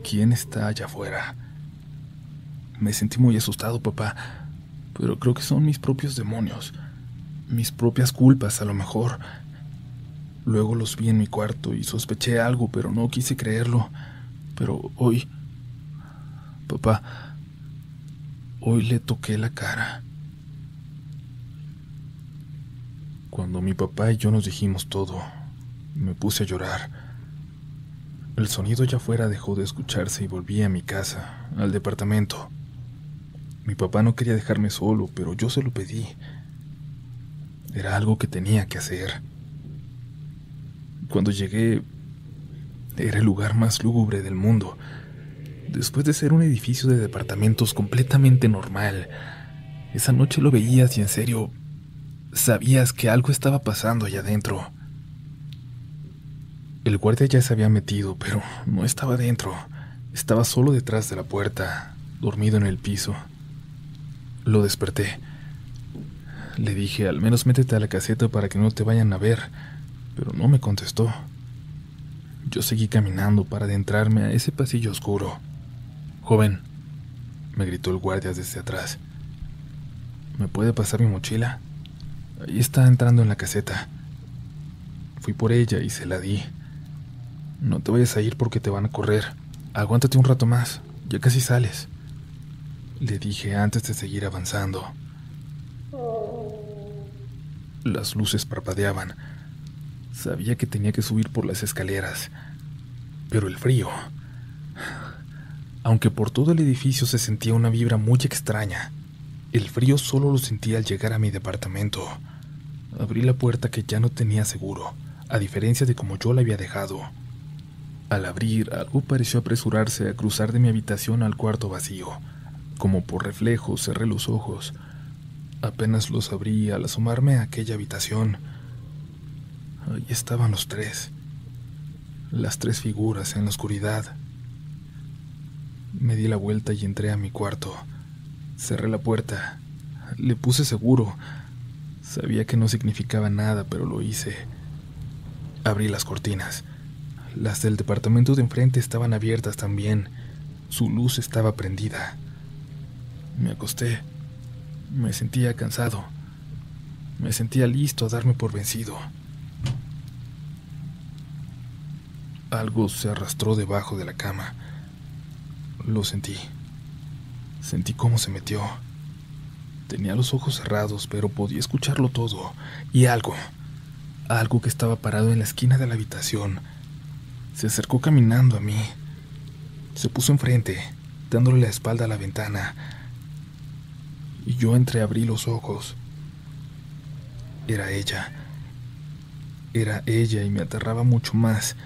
¿Quién está allá afuera? Me sentí muy asustado, papá, pero creo que son mis propios demonios, mis propias culpas a lo mejor. Luego los vi en mi cuarto y sospeché algo, pero no quise creerlo. Pero hoy... Papá, hoy le toqué la cara. Cuando mi papá y yo nos dijimos todo, me puse a llorar. El sonido ya fuera dejó de escucharse y volví a mi casa, al departamento. Mi papá no quería dejarme solo, pero yo se lo pedí. Era algo que tenía que hacer. Cuando llegué, era el lugar más lúgubre del mundo. Después de ser un edificio de departamentos completamente normal, esa noche lo veías y en serio, sabías que algo estaba pasando allá adentro. El guardia ya se había metido, pero no estaba dentro. Estaba solo detrás de la puerta, dormido en el piso. Lo desperté. Le dije, al menos métete a la caseta para que no te vayan a ver, pero no me contestó. Yo seguí caminando para adentrarme a ese pasillo oscuro. Joven, me gritó el guardia desde atrás. ¿Me puede pasar mi mochila? Ahí está entrando en la caseta. Fui por ella y se la di. No te vayas a ir porque te van a correr. Aguántate un rato más, ya casi sales. Le dije antes de seguir avanzando. Las luces parpadeaban. Sabía que tenía que subir por las escaleras. Pero el frío... Aunque por todo el edificio se sentía una vibra muy extraña, el frío solo lo sentía al llegar a mi departamento. Abrí la puerta que ya no tenía seguro, a diferencia de como yo la había dejado. Al abrir, algo pareció apresurarse a cruzar de mi habitación al cuarto vacío. Como por reflejo, cerré los ojos. Apenas los abrí al asomarme a aquella habitación. Ahí estaban los tres. Las tres figuras en la oscuridad. Me di la vuelta y entré a mi cuarto. Cerré la puerta. Le puse seguro. Sabía que no significaba nada, pero lo hice. Abrí las cortinas. Las del departamento de enfrente estaban abiertas también. Su luz estaba prendida. Me acosté. Me sentía cansado. Me sentía listo a darme por vencido. Algo se arrastró debajo de la cama. Lo sentí. Sentí cómo se metió. Tenía los ojos cerrados, pero podía escucharlo todo. Y algo. Algo que estaba parado en la esquina de la habitación se acercó caminando a mí. Se puso enfrente, dándole la espalda a la ventana. Y yo entreabrí los ojos. Era ella. Era ella y me aterraba mucho más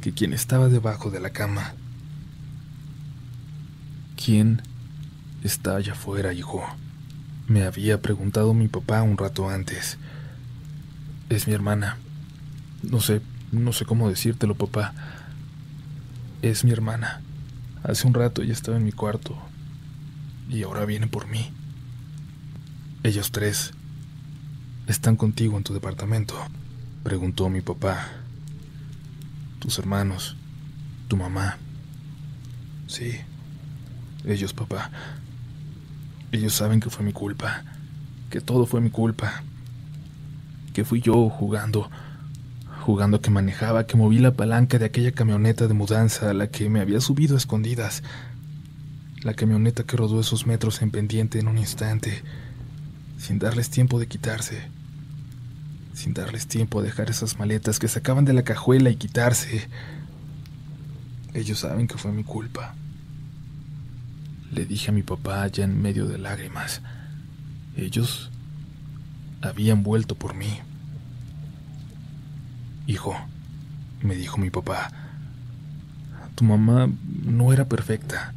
que quien estaba debajo de la cama. ¿Quién está allá afuera, hijo? Me había preguntado mi papá un rato antes. Es mi hermana. No sé no sé cómo decírtelo, papá. Es mi hermana. Hace un rato ella estaba en mi cuarto. Y ahora viene por mí. Ellos tres. ¿Están contigo en tu departamento? Preguntó mi papá. Tus hermanos. Tu mamá. Sí. Ellos, papá. Ellos saben que fue mi culpa. Que todo fue mi culpa. Que fui yo jugando jugando que manejaba, que moví la palanca de aquella camioneta de mudanza a la que me había subido a escondidas. La camioneta que rodó esos metros en pendiente en un instante, sin darles tiempo de quitarse, sin darles tiempo a dejar esas maletas que sacaban de la cajuela y quitarse. Ellos saben que fue mi culpa. Le dije a mi papá ya en medio de lágrimas. Ellos habían vuelto por mí. Hijo, me dijo mi papá, tu mamá no era perfecta.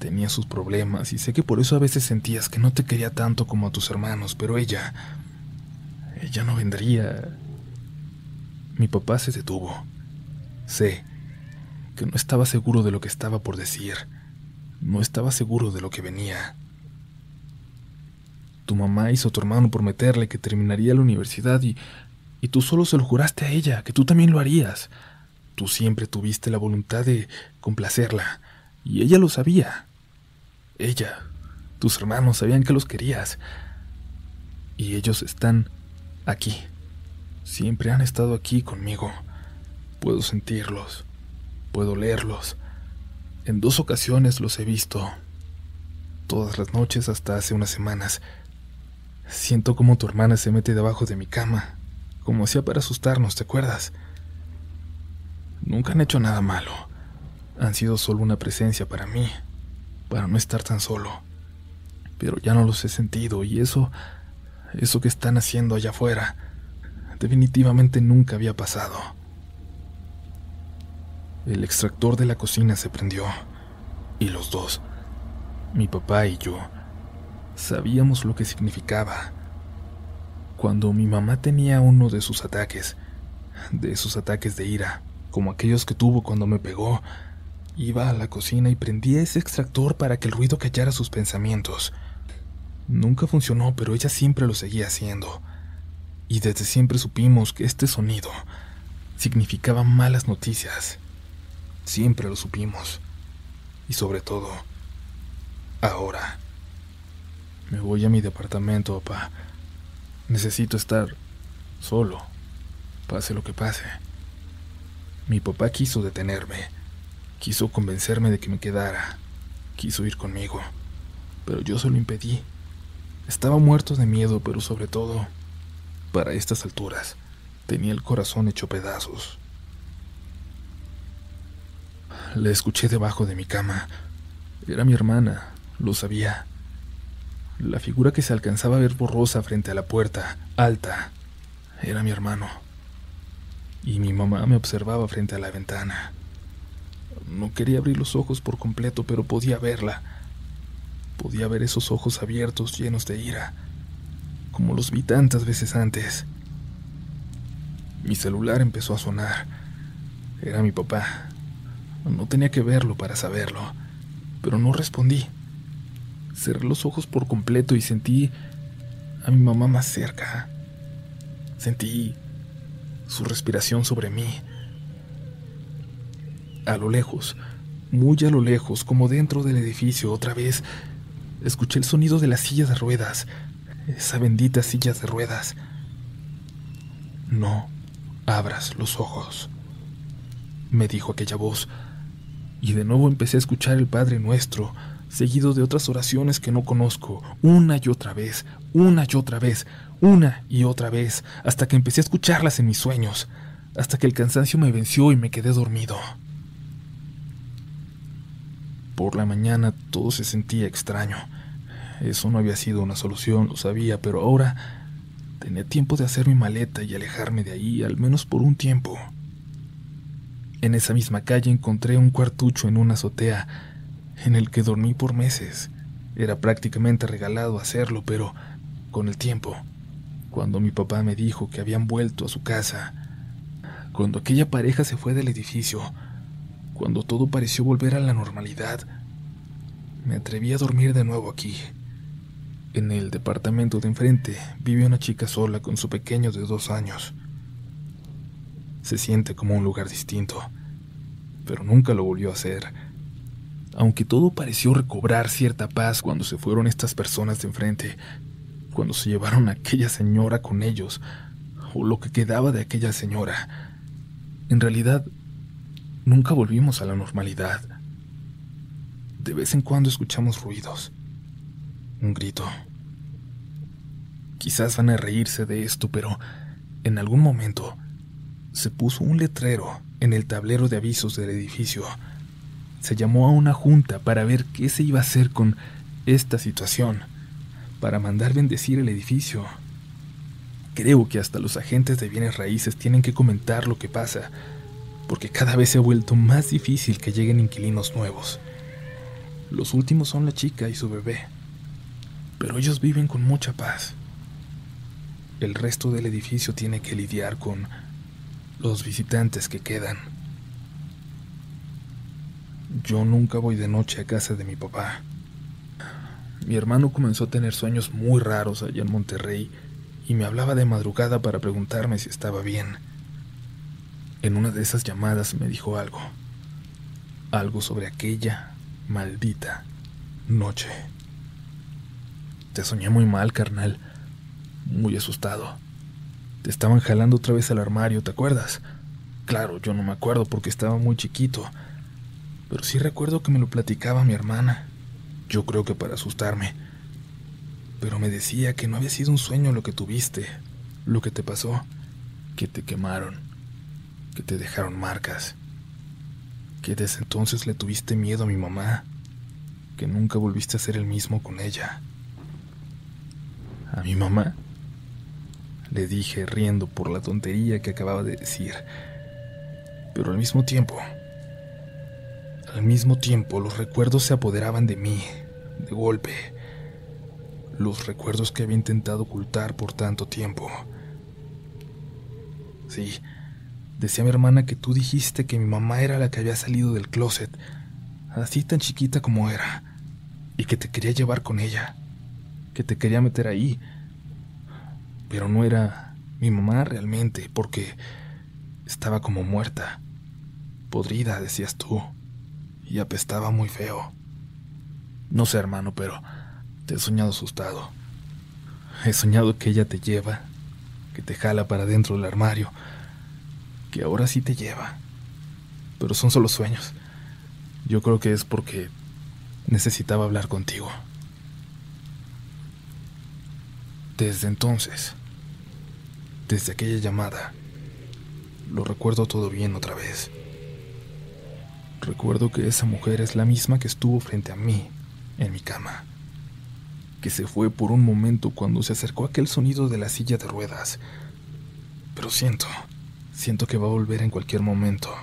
Tenía sus problemas y sé que por eso a veces sentías que no te quería tanto como a tus hermanos, pero ella... Ella no vendría. Mi papá se detuvo. Sé que no estaba seguro de lo que estaba por decir. No estaba seguro de lo que venía. Tu mamá hizo a tu hermano prometerle que terminaría la universidad y, y tú solo se lo juraste a ella, que tú también lo harías. Tú siempre tuviste la voluntad de complacerla, y ella lo sabía. Ella, tus hermanos sabían que los querías. Y ellos están aquí. Siempre han estado aquí conmigo. Puedo sentirlos. Puedo leerlos. En dos ocasiones los he visto. Todas las noches hasta hace unas semanas. Siento como tu hermana se mete debajo de mi cama, como hacía para asustarnos, ¿te acuerdas? Nunca han hecho nada malo. Han sido solo una presencia para mí, para no estar tan solo. Pero ya no los he sentido y eso, eso que están haciendo allá afuera, definitivamente nunca había pasado. El extractor de la cocina se prendió y los dos, mi papá y yo, sabíamos lo que significaba. Cuando mi mamá tenía uno de sus ataques, de esos ataques de ira, como aquellos que tuvo cuando me pegó, iba a la cocina y prendía ese extractor para que el ruido callara sus pensamientos. Nunca funcionó, pero ella siempre lo seguía haciendo. Y desde siempre supimos que este sonido significaba malas noticias. Siempre lo supimos. Y sobre todo, ahora. Me voy a mi departamento, papá. Necesito estar solo, pase lo que pase. Mi papá quiso detenerme, quiso convencerme de que me quedara, quiso ir conmigo, pero yo se lo impedí. Estaba muerto de miedo, pero sobre todo, para estas alturas, tenía el corazón hecho pedazos. La escuché debajo de mi cama. Era mi hermana, lo sabía. La figura que se alcanzaba a ver borrosa frente a la puerta, alta, era mi hermano y mi mamá me observaba frente a la ventana. No quería abrir los ojos por completo, pero podía verla. Podía ver esos ojos abiertos llenos de ira, como los vi tantas veces antes. Mi celular empezó a sonar. Era mi papá. No tenía que verlo para saberlo, pero no respondí. Cerré los ojos por completo y sentí a mi mamá más cerca. Sentí su respiración sobre mí. A lo lejos, muy a lo lejos, como dentro del edificio, otra vez, escuché el sonido de la silla de ruedas, esa bendita silla de ruedas. No abras los ojos, me dijo aquella voz, y de nuevo empecé a escuchar el Padre Nuestro, seguido de otras oraciones que no conozco, una y otra vez, una y otra vez, una y otra vez, hasta que empecé a escucharlas en mis sueños, hasta que el cansancio me venció y me quedé dormido. Por la mañana todo se sentía extraño. Eso no había sido una solución, lo sabía, pero ahora tenía tiempo de hacer mi maleta y alejarme de ahí, al menos por un tiempo. En esa misma calle encontré un cuartucho en una azotea, en el que dormí por meses. Era prácticamente regalado hacerlo, pero con el tiempo cuando mi papá me dijo que habían vuelto a su casa, cuando aquella pareja se fue del edificio, cuando todo pareció volver a la normalidad, me atreví a dormir de nuevo aquí. En el departamento de enfrente vive una chica sola con su pequeño de dos años. Se siente como un lugar distinto, pero nunca lo volvió a hacer. Aunque todo pareció recobrar cierta paz cuando se fueron estas personas de enfrente, cuando se llevaron a aquella señora con ellos, o lo que quedaba de aquella señora. En realidad, nunca volvimos a la normalidad. De vez en cuando escuchamos ruidos, un grito. Quizás van a reírse de esto, pero en algún momento se puso un letrero en el tablero de avisos del edificio. Se llamó a una junta para ver qué se iba a hacer con esta situación para mandar bendecir el edificio. Creo que hasta los agentes de bienes raíces tienen que comentar lo que pasa, porque cada vez se ha vuelto más difícil que lleguen inquilinos nuevos. Los últimos son la chica y su bebé, pero ellos viven con mucha paz. El resto del edificio tiene que lidiar con los visitantes que quedan. Yo nunca voy de noche a casa de mi papá. mi hermano comenzó a tener sueños muy raros allá en Monterrey y me hablaba de madrugada para preguntarme si estaba bien. En una de esas llamadas me dijo algo. Algo sobre aquella maldita noche. Te soñé muy mal, carnal. Muy asustado. Estaban jalando otra vez al armario, ¿te acuerdas? Claro, yo no me acuerdo porque estaba muy chiquito. Pero sí recuerdo que me lo platicaba mi hermana. Yo creo que para asustarme. Pero me decía que no había sido un sueño lo que tuviste, lo que te pasó, que te quemaron, que te dejaron marcas, que desde entonces le tuviste miedo a mi mamá, que nunca volviste a ser el mismo con ella. ¿A mi mamá? Le dije riendo por la tontería que acababa de decir. Pero al mismo tiempo, al mismo tiempo los recuerdos se apoderaban de mí, de golpe. Los recuerdos que había intentado ocultar por tanto tiempo. Sí, decía mi hermana que tú dijiste que mi mamá era la que había salido del closet, así tan chiquita como era, y que te quería llevar con ella, que te quería meter ahí. Pero no era mi mamá realmente, porque estaba como muerta, podrida, decías tú y apestaba muy feo. No sé, hermano, pero te he soñado asustado. He soñado que ella te lleva, que te jala para dentro del armario, que ahora sí te lleva. Pero son solo sueños. Yo creo que es porque necesitaba hablar contigo. Desde entonces, desde aquella llamada, lo recuerdo todo bien otra vez. Recuerdo que esa mujer es la misma que estuvo frente a mí, en mi cama, que se fue por un momento cuando se acercó aquel sonido de la silla de ruedas. Pero siento, siento que va a volver en cualquier momento.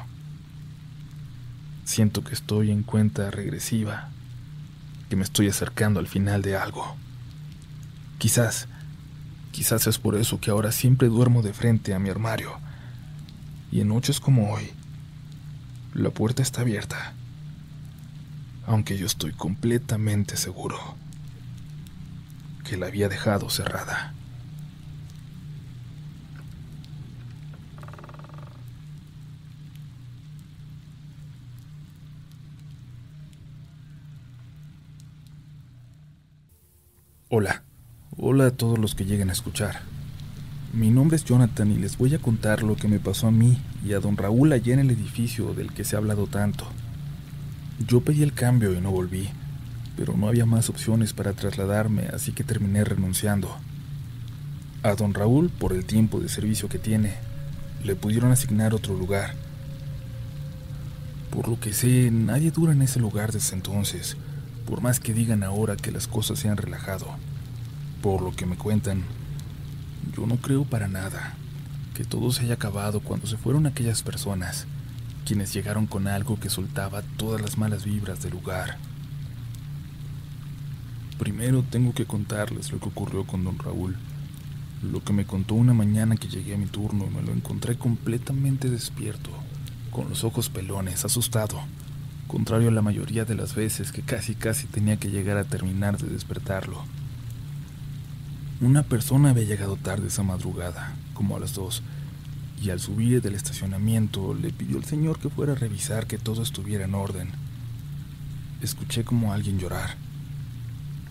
Siento que estoy en cuenta regresiva, que me estoy acercando al final de algo. Quizás, quizás es por eso que ahora siempre duermo de frente a mi armario. Y en noches como hoy, la puerta está abierta, aunque yo estoy completamente seguro que la había dejado cerrada. Hola, hola a todos los que lleguen a escuchar. Mi nombre es Jonathan y les voy a contar lo que me pasó a mí y a don Raúl allá en el edificio del que se ha hablado tanto. Yo pedí el cambio y no volví, pero no había más opciones para trasladarme, así que terminé renunciando. A don Raúl, por el tiempo de servicio que tiene, le pudieron asignar otro lugar. Por lo que sé, nadie dura en ese lugar desde entonces, por más que digan ahora que las cosas se han relajado. Por lo que me cuentan, yo no creo para nada que todo se haya acabado cuando se fueron aquellas personas, quienes llegaron con algo que soltaba todas las malas vibras del lugar. Primero tengo que contarles lo que ocurrió con don Raúl, lo que me contó una mañana que llegué a mi turno y me lo encontré completamente despierto, con los ojos pelones, asustado, contrario a la mayoría de las veces que casi casi tenía que llegar a terminar de despertarlo. Una persona había llegado tarde esa madrugada, como a las dos, y al subir del estacionamiento le pidió al señor que fuera a revisar que todo estuviera en orden. Escuché como alguien llorar.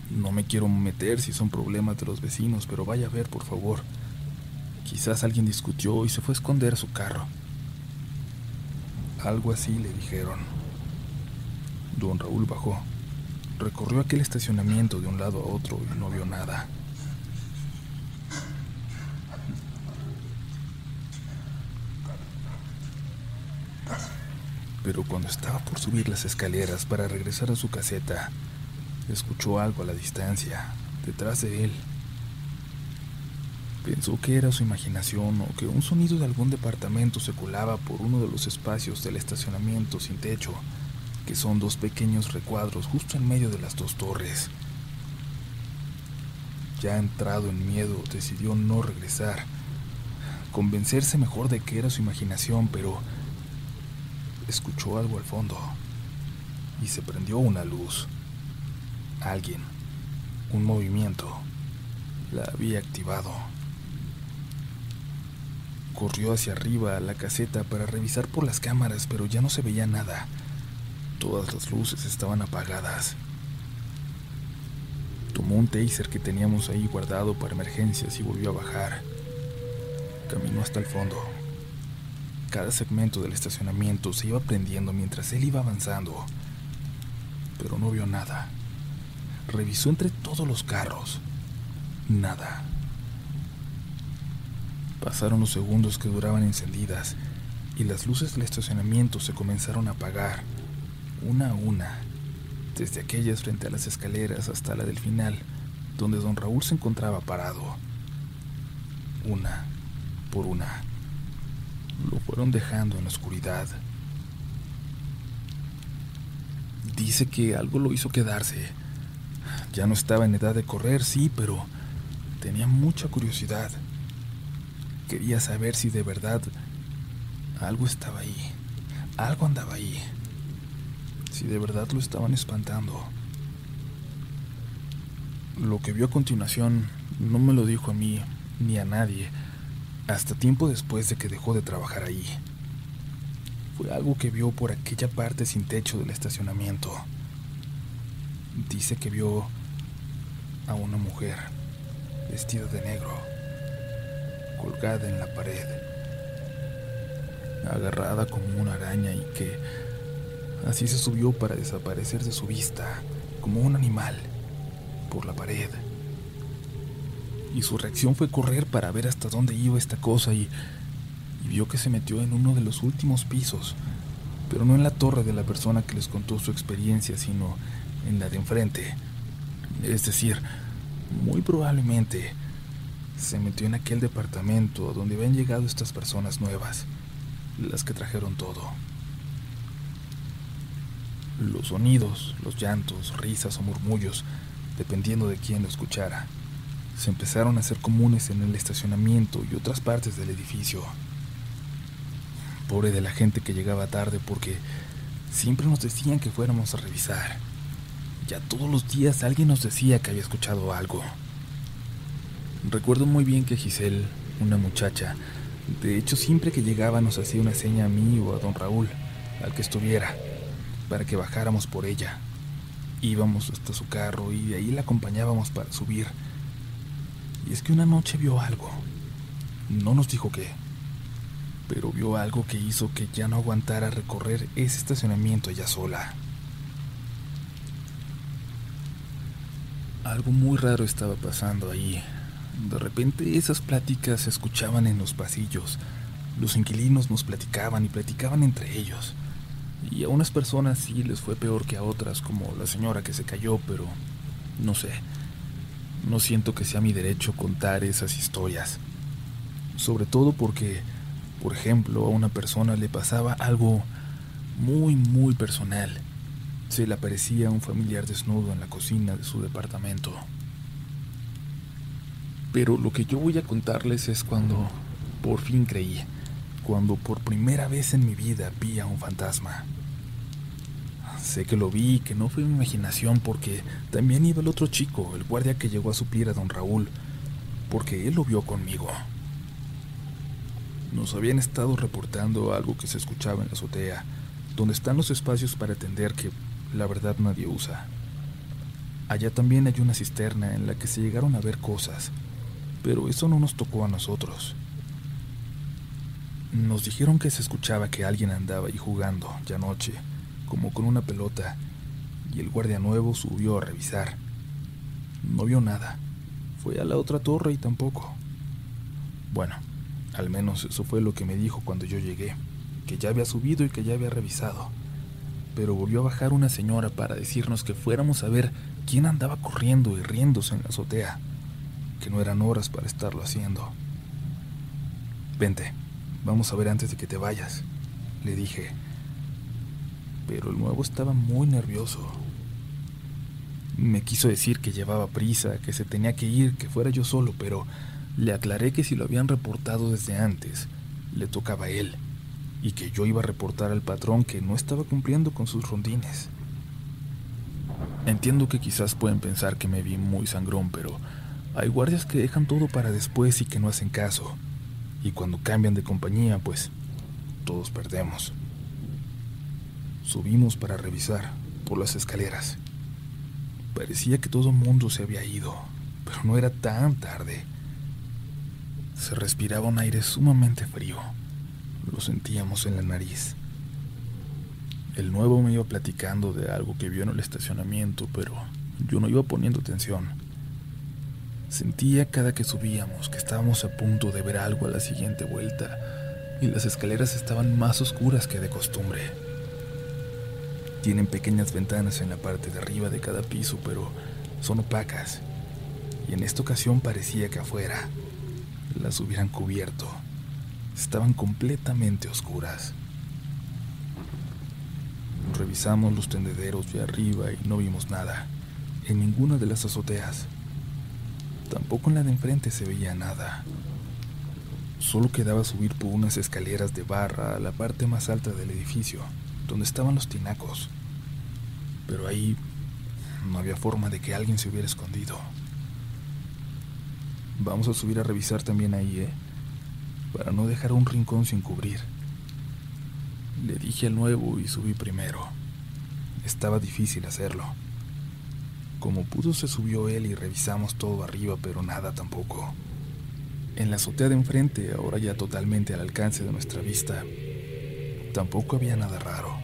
No me quiero meter si son problemas de los vecinos, pero vaya a ver, por favor. Quizás alguien discutió y se fue a esconder a su carro. Algo así le dijeron. Don Raúl bajó. Recorrió aquel estacionamiento de un lado a otro y no vio nada. Pero cuando estaba por subir las escaleras para regresar a su caseta, escuchó algo a la distancia, detrás de él. Pensó que era su imaginación o que un sonido de algún departamento se colaba por uno de los espacios del estacionamiento sin techo, que son dos pequeños recuadros justo en medio de las dos torres. Ya entrado en miedo, decidió no regresar, convencerse mejor de que era su imaginación, pero escuchó algo al fondo y se prendió una luz. Alguien, Un movimiento. La había activado. Corrió hacia arriba a la caseta para revisar por las cámaras, pero ya no se veía nada. Todas las luces estaban apagadas. Tomó un taser que teníamos ahí guardado para emergencias y volvió a bajar. Caminó hasta el fondo. Cada segmento del estacionamiento se iba prendiendo mientras él iba avanzando, pero no vio nada. Revisó entre todos los carros. Nada. Pasaron los segundos que duraban encendidas y las luces del estacionamiento se comenzaron a apagar, una a una, desde aquellas frente a las escaleras hasta la del final, donde don Raúl se encontraba parado. Una por una. Lo fueron dejando en la oscuridad. Dice que algo lo hizo quedarse. Ya no estaba en edad de correr, sí, pero tenía mucha curiosidad. Quería saber si de verdad algo estaba ahí. Algo andaba ahí. Si de verdad lo estaban espantando. Lo que vio a continuación no me lo dijo a mí ni a nadie hasta tiempo después de que dejó de trabajar ahí. Fue algo que vio por aquella parte sin techo del estacionamiento. Dice que vio a una mujer vestida de negro, colgada en la pared, agarrada como una araña y que así se subió para desaparecer de su vista, como un animal, por la pared y su reacción fue correr para ver hasta dónde iba esta cosa y, vio que se metió en uno de los últimos pisos, pero no en la torre de la persona que les contó su experiencia, sino en la de enfrente. Es decir, muy probablemente se metió en aquel departamento donde habían llegado estas personas nuevas, las que trajeron todo. Los sonidos, los llantos, risas o murmullos, dependiendo de quién lo escuchara, se empezaron a hacer comunes en el estacionamiento y otras partes del edificio. Pobre de la gente que llegaba tarde porque siempre nos decían que fuéramos a revisar. Ya todos los días alguien nos decía que había escuchado algo. Recuerdo muy bien que Giselle, una muchacha, de hecho siempre que llegaba nos hacía una seña a mí o a don Raúl, al que estuviera, para que bajáramos por ella. Íbamos hasta su carro y de ahí la acompañábamos para subir y es que una noche vio algo. No nos dijo qué, pero vio algo que hizo que ya no aguantara recorrer ese estacionamiento ella sola. Algo muy raro estaba pasando ahí. De repente esas pláticas se escuchaban en los pasillos. Los inquilinos nos platicaban y platicaban entre ellos. Y a unas personas sí les fue peor que a otras, como la señora que se cayó, pero no sé. No siento que sea mi derecho contar esas historias. Sobre todo porque, por ejemplo, a una persona le pasaba algo muy, muy personal. Se le aparecía un familiar desnudo en la cocina de su departamento. Pero lo que yo voy a contarles es cuando por fin creí, cuando por primera vez en mi vida vi a un fantasma. Sé que lo vi, que no fue mi imaginación, porque también iba el otro chico, el guardia que llegó a suplir a don Raúl, porque él lo vio conmigo. Nos habían estado reportando algo que se escuchaba en la azotea, donde están los espacios para atender que la verdad nadie usa. Allá también hay una cisterna en la que se llegaron a ver cosas, pero eso no nos tocó a nosotros. Nos dijeron que se escuchaba que alguien andaba ahí jugando ya noche como con una pelota, y el guardia nuevo subió a revisar. No vio nada. Fue a la otra torre y tampoco. Bueno, al menos eso fue lo que me dijo cuando yo llegué, que ya había subido y que ya había revisado. Pero volvió a bajar una señora para decirnos que fuéramos a ver quién andaba corriendo y riéndose en la azotea, que no eran horas para estarlo haciendo. Vente, vamos a ver antes de que te vayas, le dije pero el nuevo estaba muy nervioso. Me quiso decir que llevaba prisa, que se tenía que ir, que fuera yo solo, pero le aclaré que si lo habían reportado desde antes, le tocaba a él, y que yo iba a reportar al patrón que no estaba cumpliendo con sus rondines. Entiendo que quizás pueden pensar que me vi muy sangrón, pero hay guardias que dejan todo para después y que no hacen caso. Y cuando cambian de compañía, pues todos perdemos. Subimos para revisar por las escaleras. Parecía que todo el mundo se había ido, pero no era tan tarde. Se respiraba un aire sumamente frío. Lo sentíamos en la nariz. El nuevo me iba platicando de algo que vio en el estacionamiento, pero yo no iba poniendo atención. Sentía cada que subíamos que estábamos a punto de ver algo a la siguiente vuelta y las escaleras estaban más oscuras que de costumbre. Tienen pequeñas ventanas en la parte de arriba de cada piso, pero son opacas. Y en esta ocasión parecía que afuera las hubieran cubierto. Estaban completamente oscuras. Revisamos los tendederos de arriba y no vimos nada. En ninguna de las azoteas. Tampoco en la de enfrente se veía nada. Solo quedaba subir por unas escaleras de barra a la parte más alta del edificio, donde estaban los tinacos. Pero ahí no había forma de que alguien se hubiera escondido. Vamos a subir a revisar también ahí, ¿eh? Para no dejar un rincón sin cubrir. Le dije al nuevo y subí primero. Estaba difícil hacerlo. Como pudo se subió él y revisamos todo arriba, pero nada tampoco. En la azotea de enfrente, ahora ya totalmente al alcance de nuestra vista, tampoco había nada raro.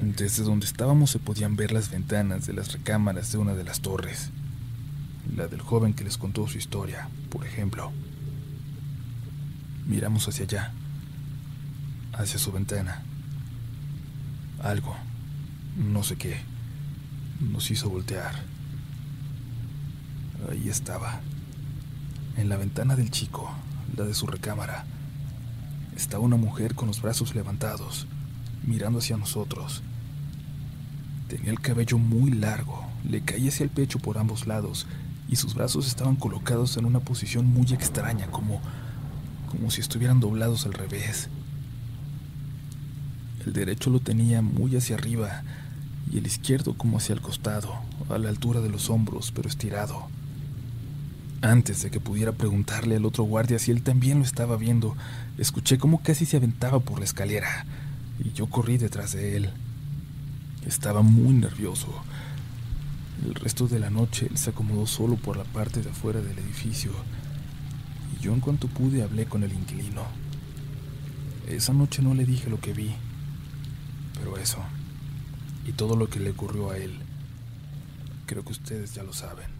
Desde donde estábamos se podían ver las ventanas de las recámaras de una de las torres, la del joven que les contó su historia, por ejemplo. Miramos hacia allá, hacia su ventana. Algo, no sé qué nos hizo voltear. Ahí estaba, en la ventana del chico, la de su recámara. Estaba una mujer con los brazos levantados, mirando hacia nosotros. Tenía el cabello muy largo, le caía hacia el pecho por ambos lados y sus brazos estaban colocados en una posición muy extraña, como, como si estuvieran doblados al revés. El derecho lo tenía muy hacia arriba, y el izquierdo como hacia el costado, a la altura de los hombros, pero estirado. Antes de que pudiera preguntarle al otro guardia si él también lo estaba viendo, escuché cómo casi se aventaba por la escalera, y yo corrí detrás de él. Estaba muy nervioso. El resto de la noche él se acomodó solo por la parte de afuera del edificio, y yo en cuanto pude hablé con el inquilino. Esa noche no le dije lo que vi, pero eso y todo lo que le ocurrió a él. Creo que ustedes ya lo saben.